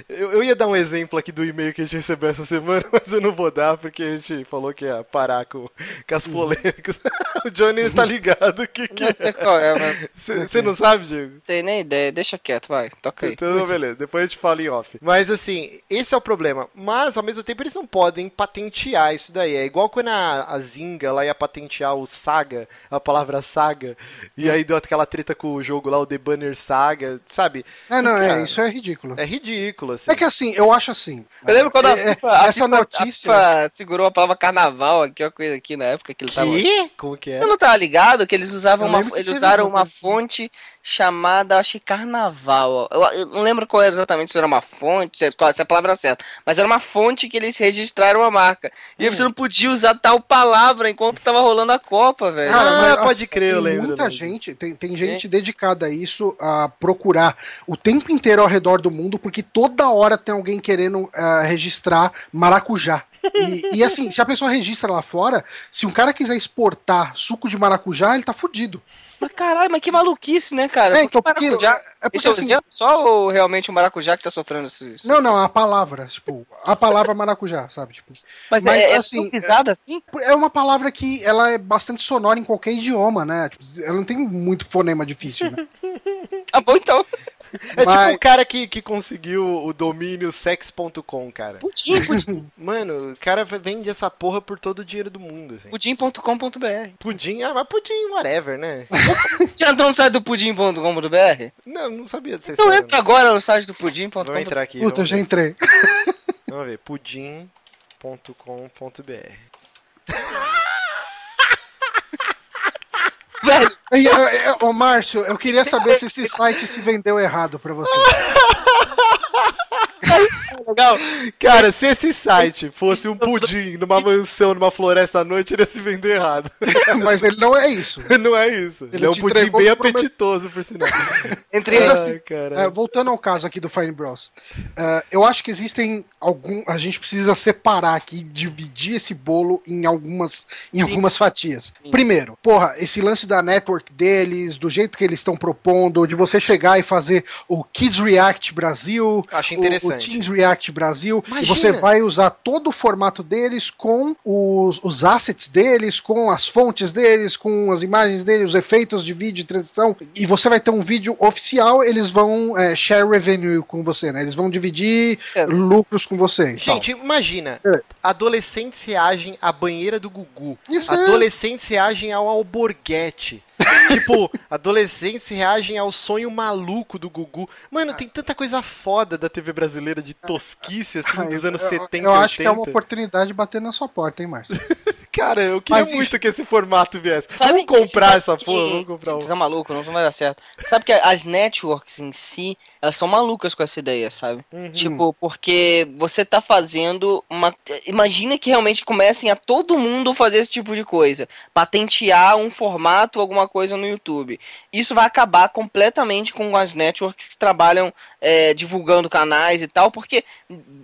eu, eu, ia dar um exemplo aqui do e-mail que a gente recebeu essa semana, mas eu não vou dar porque a gente falou que ia parar com, com as polêmicas. o Johnny tá ligado que. que não sei qual é, mano. Você não sabe, Diego? Tem nem ideia, deixa quieto, vai, toca aí. Então, beleza, depois a gente fala em off. Mas assim, esse é o problema. Mas ao mesmo tempo eles não podem patentear isso daí. É igual quando a, a Zinga lá ia patentear o Saga, a palavra Saga, e aí deu aquela treta com o jogo lá, o The Banner Saga, sabe? É, não, é, isso é ridículo. É ridículo ridículo, assim. É que assim, eu acho assim. Eu lembro quando a, é, FIFA, a essa FIFA, notícia. A FIFA segurou a palavra carnaval aqui, uma coisa aqui na época que ele tava. Que? Como que é? Você não tá ligado? Que eles usavam uma, eles usaram uma assim. fonte chamada, acho que Carnaval. Eu, eu, não lembro qual era exatamente, se era uma fonte, se, qual, se é a palavra certa, mas era uma fonte que eles registraram a marca. E hum. você não podia usar tal palavra enquanto tava rolando a Copa, velho. Ah, ah pode crer, eu lembro. Muita gente, tem, tem gente é. dedicada a isso, a procurar o tempo inteiro ao redor do mundo, porque toda hora tem alguém querendo uh, registrar maracujá. E, e, assim, se a pessoa registra lá fora, se um cara quiser exportar suco de maracujá, ele tá fudido. Mas caralho, mas que maluquice, né, cara? É, então, porque, maracujá? É porque, Esse é assim, só ou realmente o maracujá que tá sofrendo isso? Não, não, a palavra, tipo, a palavra maracujá, sabe? Tipo, mas, mas é, é assim, pisada assim? É uma palavra que ela é bastante sonora em qualquer idioma, né? Tipo, ela não tem muito fonema difícil, né? tá bom, então. É Mas... tipo o cara que, que conseguiu o domínio sex.com, cara. Pudim, pudim. Mano, o cara vende essa porra por todo o dinheiro do mundo. Assim. Pudim.com.br. Pudim, ah, mas pudim, whatever, né? No site do pudim.com.br? Não, não sabia disso. Então entra agora no site do pudim.com.br. Vamos entrar aqui. Puta, eu já entrei. Vamos ver, pudim.com.br. Velho. Ô, Márcio, eu queria saber se esse site se vendeu errado pra você. Legal. Cara, se esse site fosse um pudim numa mansão, numa floresta à noite, ele ia se vender errado. Mas ele não é isso. Não é isso. Ele, ele é um pudim bem apetitoso, por sinal. Entre eles, assim, é, voltando ao caso aqui do Fine Bros, uh, eu acho que existem algum. A gente precisa separar aqui, dividir esse bolo em algumas, em algumas fatias. Sim. Primeiro, porra, esse lance da network deles, do jeito que eles estão propondo, de você chegar e fazer o Kids React Brasil, acho interessante. o, o Teens React Brasil, Imagina. e você vai usar todo o formato deles com os, os assets deles, com as fontes deles, com as imagens deles, os efeitos de vídeo e transição, e você vai ter um vídeo oficial, eles vão é, share revenue com você, né? Eles vão dividir é. lucros com você. Gente, imagina, é. adolescentes reagem à banheira do Gugu, Isso é. adolescentes reagem ao alborguete. tipo, adolescentes reagem ao sonho maluco do Gugu. Mano, tem tanta coisa foda da TV brasileira de tosquice, assim, dos anos 70 Eu acho que é uma oportunidade de bater na sua porta, hein, Márcio? Cara, eu queria Mas, muito que esse formato viesse. Sabe vamos comprar essa que, porra, vamos comprar um. Você é maluco, não vai dar certo. Sabe que as networks em si, elas são malucas com essa ideia, sabe? Uhum. Tipo, porque você tá fazendo uma. Imagina que realmente comecem a todo mundo fazer esse tipo de coisa. Patentear um formato, alguma coisa no YouTube. Isso vai acabar completamente com as networks que trabalham é, divulgando canais e tal, porque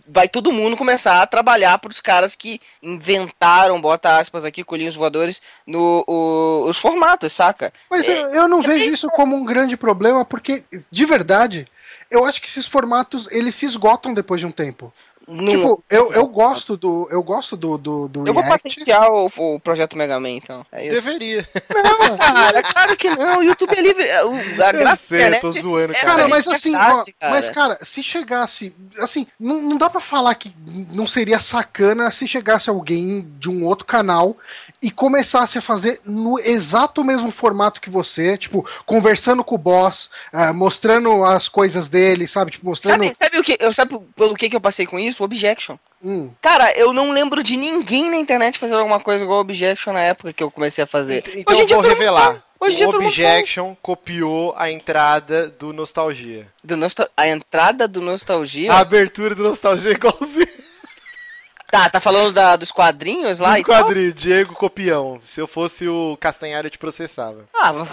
vai todo mundo começar a trabalhar para os caras que inventaram, bota aspas aqui, colinhos voadores, no, o, os formatos, saca? Mas é, eu, eu não é vejo isso como um grande problema, porque, de verdade, eu acho que esses formatos eles se esgotam depois de um tempo. No... Tipo, eu, eu gosto do. Eu gosto do, do, do Eu vou patentear o, o projeto Mega Man, então. É Deveria. Não, cara, claro que não. O YouTube é livre. A graça sei, eu tô zoando, cara. cara mas assim, ó, cara. mas, cara, se chegasse. Assim, não, não dá pra falar que não seria sacana se chegasse alguém de um outro canal e começasse a fazer no exato mesmo formato que você, tipo, conversando com o boss, uh, mostrando as coisas dele, sabe? Tipo, mostrando. Sabe, sabe o que? Eu sabe pelo que, que eu passei com isso? Objection. Hum. Cara, eu não lembro de ninguém na internet fazendo alguma coisa igual Objection na época que eu comecei a fazer. Então Hoje eu vou revelar. Hoje o Objection copiou a entrada do Nostalgia. Do nostal... A entrada do Nostalgia? A abertura do Nostalgia é igualzinho. Tá, tá falando da, dos quadrinhos lá? Dos quadrinhos, Diego Copião. Se eu fosse o Castanhar, eu te processava. Ah, mas...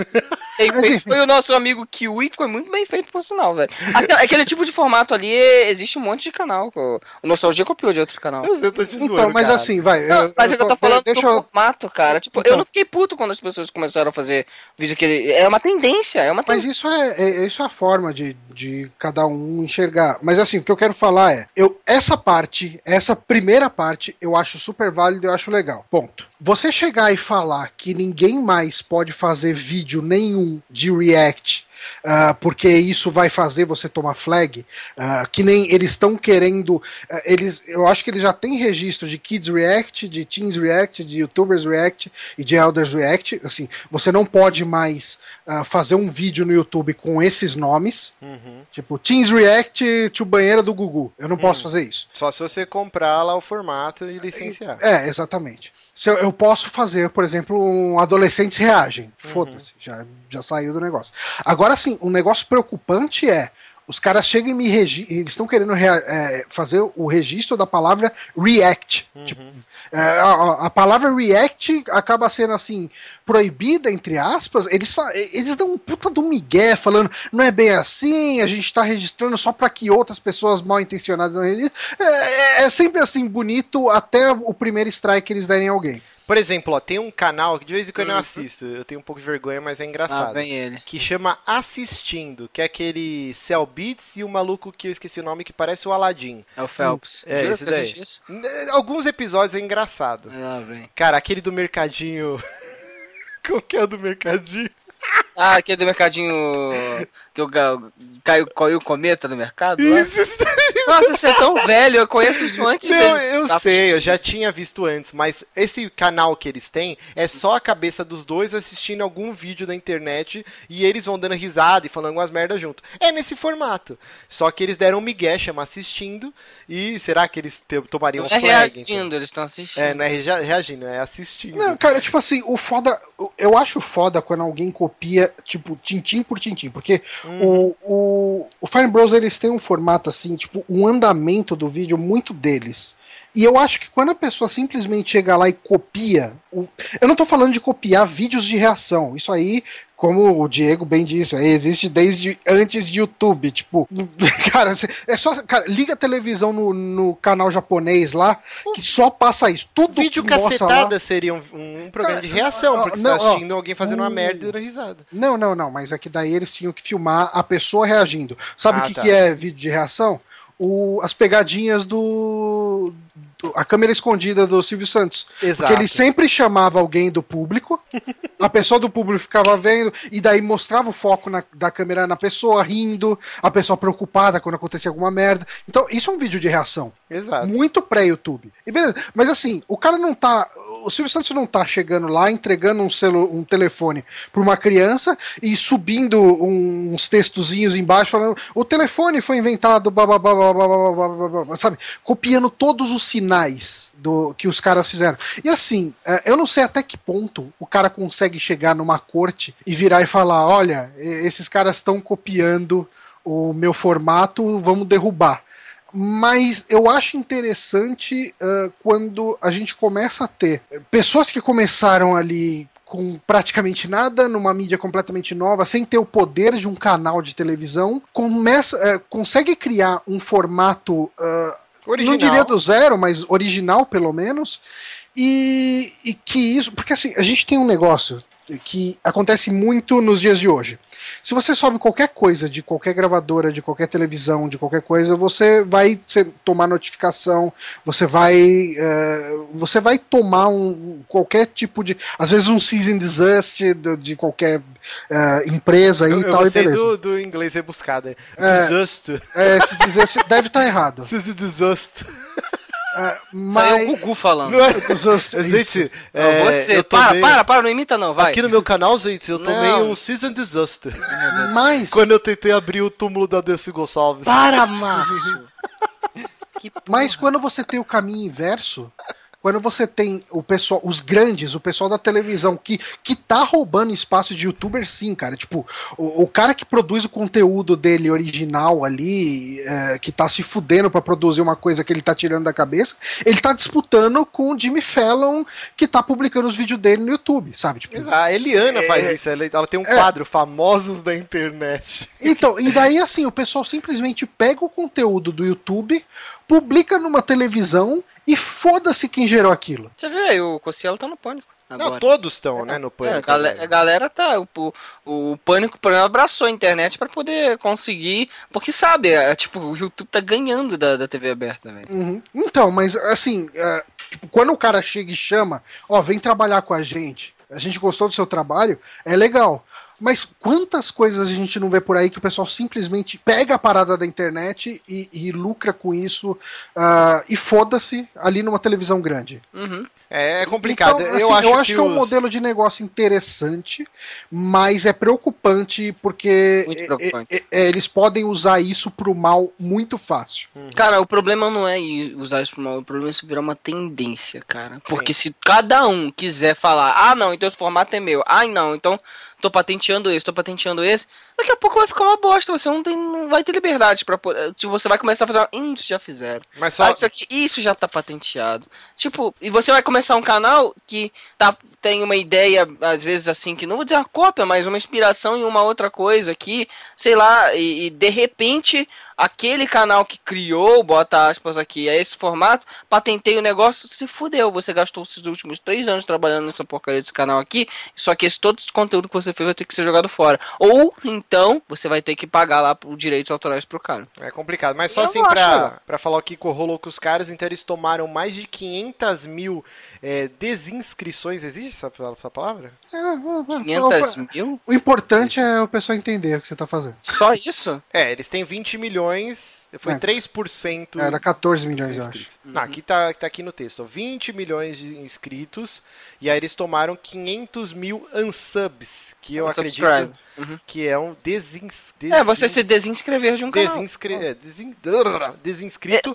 foi o nosso amigo Kiwi, foi muito bem feito por sinal, velho. Aquele, aquele, tipo de formato ali, existe um monte de canal. O Nostalgia copiou de outro canal. Eu, eu tô te zoando, Então, mas cara. assim, vai. Não, eu, mas eu, eu tô falando do eu... formato, cara. Tipo, então... eu não fiquei puto quando as pessoas começaram a fazer vídeo que. É uma tendência, é uma tendência. Mas isso é, é, isso é a forma de, de cada um enxergar. Mas assim, o que eu quero falar é, eu, essa parte, essa primeira parte, eu acho super válido, eu acho legal. Ponto. Você chegar e falar que ninguém mais pode fazer vídeo nenhum de React Uh, porque isso vai fazer você tomar flag, uh, que nem eles estão querendo, uh, eles, eu acho que eles já têm registro de Kids React, de Teens React, de YouTubers React e de Elders React, assim, você não pode mais fazer um vídeo no YouTube com esses nomes, uhum. tipo Teens React to banheira do Gugu, eu não uhum. posso fazer isso. Só se você comprar lá o formato e licenciar. É, exatamente. Se eu, eu, posso fazer, por exemplo, um adolescentes reagem. Uhum. Foda-se, já, já saiu do negócio. Agora sim, um negócio preocupante é os caras chegam e me regi eles estão querendo é, fazer o registro da palavra react. Uhum. Tipo, a, a, palavra react acaba sendo assim proibida entre aspas. Eles eles dão um puta do migué falando não é bem assim. A gente está registrando só para que outras pessoas mal intencionadas não registrem. É, é, é sempre assim bonito até o primeiro strike eles derem a alguém. Por exemplo, ó, tem um canal que de vez em quando eu assisto, eu tenho um pouco de vergonha, mas é engraçado. Ah, vem ele. Que chama Assistindo, que é aquele Cell Beats e o maluco que eu esqueci o nome que parece o Aladdin. É o Phelps. É, Jura esse daí. Isso? Alguns episódios é engraçado. Ah, vem. Cara, aquele do mercadinho. Como que é o do mercadinho? Ah, aquele do mercadinho que eu caiu, caiu o cometa no mercado? Isso, isso Nossa, você é tão velho, eu conheço isso antes Não, deles. eu sei, eu já tinha visto antes, mas esse canal que eles têm é só a cabeça dos dois assistindo algum vídeo da internet e eles vão dando risada e falando umas merdas junto. É nesse formato. Só que eles deram um migué, chama assistindo, e será que eles tomariam não é reagindo, então? eles estão assistindo. É, não é reagindo, é assistindo. Não, cara, tipo assim, o foda, eu acho foda quando alguém copia, tipo, tintim por tintim, porque hum. o, o, o Fine Bros, eles têm um formato assim, tipo, um andamento do vídeo muito deles. E eu acho que quando a pessoa simplesmente chega lá e copia. O... Eu não estou falando de copiar vídeos de reação. Isso aí, como o Diego bem disse, existe desde antes de YouTube. Tipo, cara, é só. Cara, liga a televisão no, no canal japonês lá, que só passa isso. Tudo Vídeo cacetada lá... seria um, um, programa de reação, porque não, você tá assistindo ó, alguém fazendo uma merda e dando risada. Não, não, não, mas é que daí eles tinham que filmar a pessoa reagindo. Sabe o ah, que, tá. que é vídeo de reação? O, as pegadinhas do, do, a câmera escondida do Silvio Santos. Exato. Porque ele sempre chamava alguém do público, a pessoa do público ficava vendo, e daí mostrava o foco na, da câmera na pessoa, rindo, a pessoa preocupada quando acontecia alguma merda. Então, isso é um vídeo de reação. Exato. Muito pré-YouTube. Mas assim, o cara não tá. O Silvio Santos não tá chegando lá, entregando um, celu, um telefone pra uma criança e subindo uns textozinhos embaixo falando: o telefone foi inventado, blá, blá, blá, blá, blá, blá, blá, blá, sabe? Copiando todos os sinais originais do que os caras fizeram. E assim, é, eu não sei até que ponto o cara consegue chegar numa corte e virar e falar: olha, esses caras estão copiando o meu formato, vamos derrubar. Mas eu acho interessante uh, quando a gente começa a ter pessoas que começaram ali com praticamente nada, numa mídia completamente nova, sem ter o poder de um canal de televisão, começa, consegue criar um formato. Uh, não diria do zero, mas original pelo menos. E, e que isso. Porque assim, a gente tem um negócio que acontece muito nos dias de hoje. Se você sobe qualquer coisa de qualquer gravadora, de qualquer televisão, de qualquer coisa, você vai tomar notificação, você vai uh, você vai tomar um, qualquer tipo de, às vezes um season desist de, de qualquer uh, empresa eu, e tal eu e beleza. Do, do inglês rebuscado, é, é desist. É, esse deve estar tá errado. Season desist. Mas... Saiu o Gugu falando. Não é... gente, é, você, para, meio... para, para, não imita não, vai. Aqui no meu canal, gente, eu tomei não. um Season Disaster. Mas... Quando eu tentei abrir o túmulo da Delcy Gonçalves. Para, Márcio! Mas quando você tem o caminho inverso, quando você tem o pessoal, os grandes, o pessoal da televisão que, que tá roubando espaço de youtuber, sim, cara. Tipo, o, o cara que produz o conteúdo dele original ali, é, que tá se fudendo para produzir uma coisa que ele tá tirando da cabeça, ele tá disputando com o Jimmy Fallon, que tá publicando os vídeos dele no YouTube, sabe? Tipo, a Eliana é, faz isso, ela, ela tem um é, quadro, Famosos da Internet. Então, e daí assim, o pessoal simplesmente pega o conteúdo do YouTube, publica numa televisão e foda-se quem gerou aquilo. Você vê aí, o Cossielo tá no pânico. Agora. Não, todos estão, né, no é, pânico. É, a, galera, a, galera, tá. O, o, o pânico, por exemplo, abraçou a internet para poder conseguir. Porque sabe, é, tipo, o YouTube tá ganhando da, da TV aberta, velho. Uhum. Então, mas assim, é, tipo, quando o cara chega e chama, ó, vem trabalhar com a gente. A gente gostou do seu trabalho, é legal. Mas quantas coisas a gente não vê por aí que o pessoal simplesmente pega a parada da internet e, e lucra com isso uh, e foda-se ali numa televisão grande? Uhum. É, é complicado. Então, assim, eu acho, eu acho que, que, é um modelo de negócio interessante, mas é preocupante porque preocupante. É, é, é, eles podem usar isso pro mal muito fácil. Uhum. Cara, o problema não é usar isso pro mal, o problema é se virar uma tendência, cara. Porque Sim. se cada um quiser falar, ah, não, então esse formato é meu, ah, não, então tô patenteando esse, tô patenteando esse, daqui a pouco vai ficar uma bosta, você não tem, não vai ter liberdade para tipo, você vai começar a fazer, hum, isso já fizeram. Mas só ah, isso aqui, isso já tá patenteado. Tipo, e você vai começar um canal que tá tem uma ideia às vezes assim que não vou dizer uma cópia, mas uma inspiração em uma outra coisa aqui, sei lá, e, e de repente aquele canal que criou, bota aspas aqui, é esse formato, patentei o negócio, se fudeu. Você gastou esses últimos três anos trabalhando nessa porcaria desse canal aqui, só que esse todo esse conteúdo que você fez vai ter que ser jogado fora. Ou então você vai ter que pagar lá os direitos autorais pro cara. É complicado, mas só Eu assim pra, pra falar o que rolou com os caras, então eles tomaram mais de 500 mil é, desinscrições. Existe essa, essa palavra? É, é, 500 é, mil? O importante é o pessoal entender o que você tá fazendo. Só isso? É, eles têm 20 milhões, foi é. 3%. Era 14 milhões, eu acho. Não, aqui tá, tá aqui no texto, ó, 20 milhões de inscritos, e aí eles tomaram 500 mil unsubs, que eu acredito uhum. que é um desins, desins, É, você se desinscrever de um canal. Desinscri é, desin, desinscrito,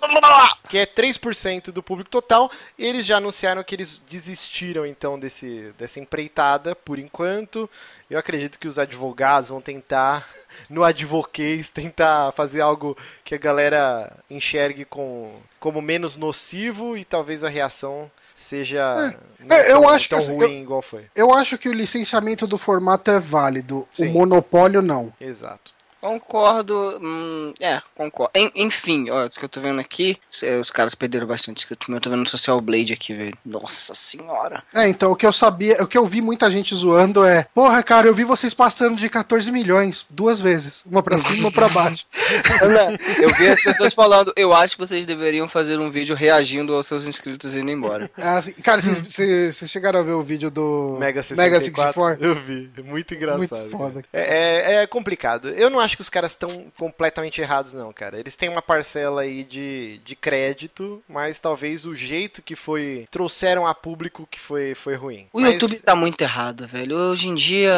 que é 3% do público total. Eles já anunciaram que eles desistiram, então, desse, dessa empreitada, por enquanto. Eu acredito que os advogados vão tentar, no advoquês, tentar fazer algo que a galera enxergue com, como menos nocivo e talvez a reação seja é. é, eu tão, acho tão que, ruim eu, igual foi. Eu acho que o licenciamento do formato é válido, Sim. o monopólio não. Exato. Concordo. Hum, é, concordo. En, enfim, ó, o que eu tô vendo aqui, os caras perderam bastante inscrito. Eu tô vendo no Social Blade aqui, velho. Nossa senhora. É, então o que eu sabia, o que eu vi muita gente zoando é: Porra, cara, eu vi vocês passando de 14 milhões duas vezes. Uma pra cima e uma pra baixo. eu vi as pessoas falando: Eu acho que vocês deveriam fazer um vídeo reagindo aos seus inscritos indo embora. É, assim, cara, vocês chegaram a ver o vídeo do Mega 64? Mega 64? Eu vi. É muito engraçado. Muito foda. É, é, é complicado. Eu não acho acho que os caras estão completamente errados, não, cara. Eles têm uma parcela aí de, de crédito, mas talvez o jeito que foi. trouxeram a público que foi, foi ruim. O mas... YouTube tá muito errado, velho. Hoje em dia,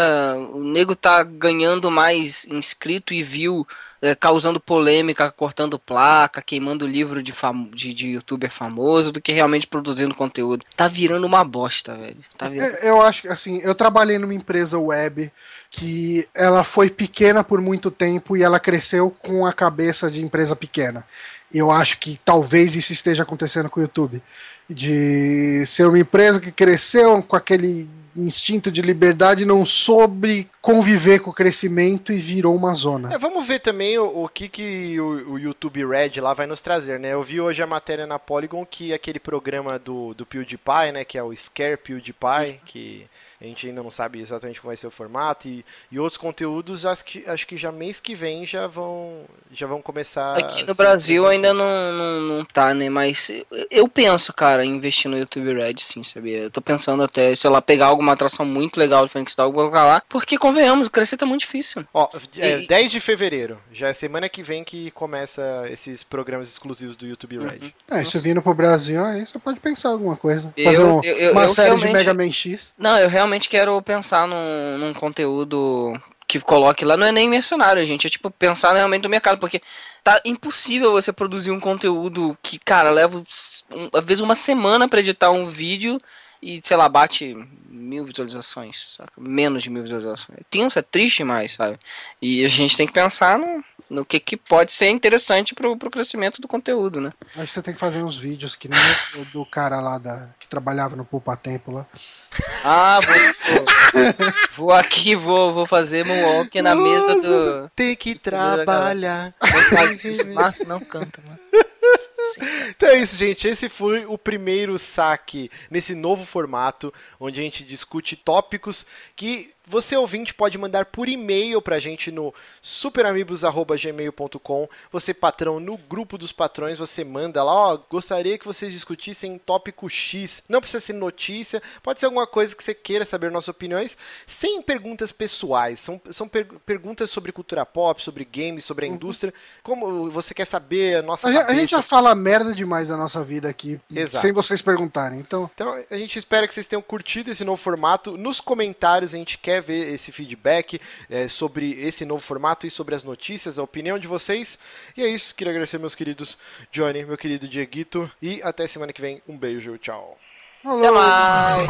o nego tá ganhando mais inscrito e view é, causando polêmica, cortando placa, queimando livro de, fam de, de youtuber famoso, do que realmente produzindo conteúdo. Tá virando uma bosta, velho. Tá virando... É, eu acho que, assim, eu trabalhei numa empresa web que ela foi pequena por muito tempo e ela cresceu com a cabeça de empresa pequena. Eu acho que talvez isso esteja acontecendo com o YouTube. De ser uma empresa que cresceu com aquele instinto de liberdade não soube conviver com o crescimento e virou uma zona. É, vamos ver também o, o que, que o, o, YouTube Red lá vai nos trazer, né? Eu vi hoje a matéria na Polygon que aquele programa do, do PewDiePie, né? Que é o Scare PewDiePie, que a gente ainda não sabe exatamente como vai ser o formato e, e outros conteúdos acho que, acho que já mês que vem já vão já vão começar aqui no Brasil ainda não, não, não tá né mas eu penso cara em investir no YouTube Red sim sabia? Eu tô pensando até sei lá pegar alguma atração muito legal de Frank Style colocar lá porque convenhamos crescer tá muito difícil. Ó é, e... 10 de fevereiro já é semana que vem que começa esses programas exclusivos do YouTube Red. Uhum. é se vindo pro Brasil aí você pode pensar alguma coisa. Fazer eu, um, eu, uma eu série realmente... de Mega Man X. Não eu realmente realmente quero pensar num, num conteúdo que coloque lá, não é nem mercenário, gente. É tipo pensar realmente no mercado, porque tá impossível você produzir um conteúdo que, cara, leva às vezes uma semana para editar um vídeo e, sei lá, bate mil visualizações, saca? Menos de mil visualizações. É tenso, é triste mais, sabe? E a gente tem que pensar no, no que, que pode ser interessante pro, pro crescimento do conteúdo, né? Acho que você tem que fazer uns vídeos que nem o do cara lá da, que trabalhava no Poupa Tempo lá. Ah, vou, vou, aqui, vou, vou fazer moonwalk na mesa do. Tem que trabalhar. Márcio não canta, mano. Então é isso, gente. Esse foi o primeiro saque nesse novo formato, onde a gente discute tópicos que você ouvinte pode mandar por e-mail pra gente no superamigos@gmail.com. Você patrão no grupo dos patrões, você manda lá, ó, gostaria que vocês discutissem tópico X. Não precisa ser notícia, pode ser alguma coisa que você queira saber nossas opiniões, sem perguntas pessoais. São, são per perguntas sobre cultura pop, sobre games, sobre a uhum. indústria. Como você quer saber a nossa a, a gente já fala merda demais da nossa vida aqui, Exato. sem vocês perguntarem. Então... então, a gente espera que vocês tenham curtido esse novo formato. Nos comentários a gente quer quer ver esse feedback é, sobre esse novo formato e sobre as notícias, a opinião de vocês. E é isso, queria agradecer meus queridos Johnny, meu querido Dieguito, e até semana que vem. Um beijo, tchau. Até mais.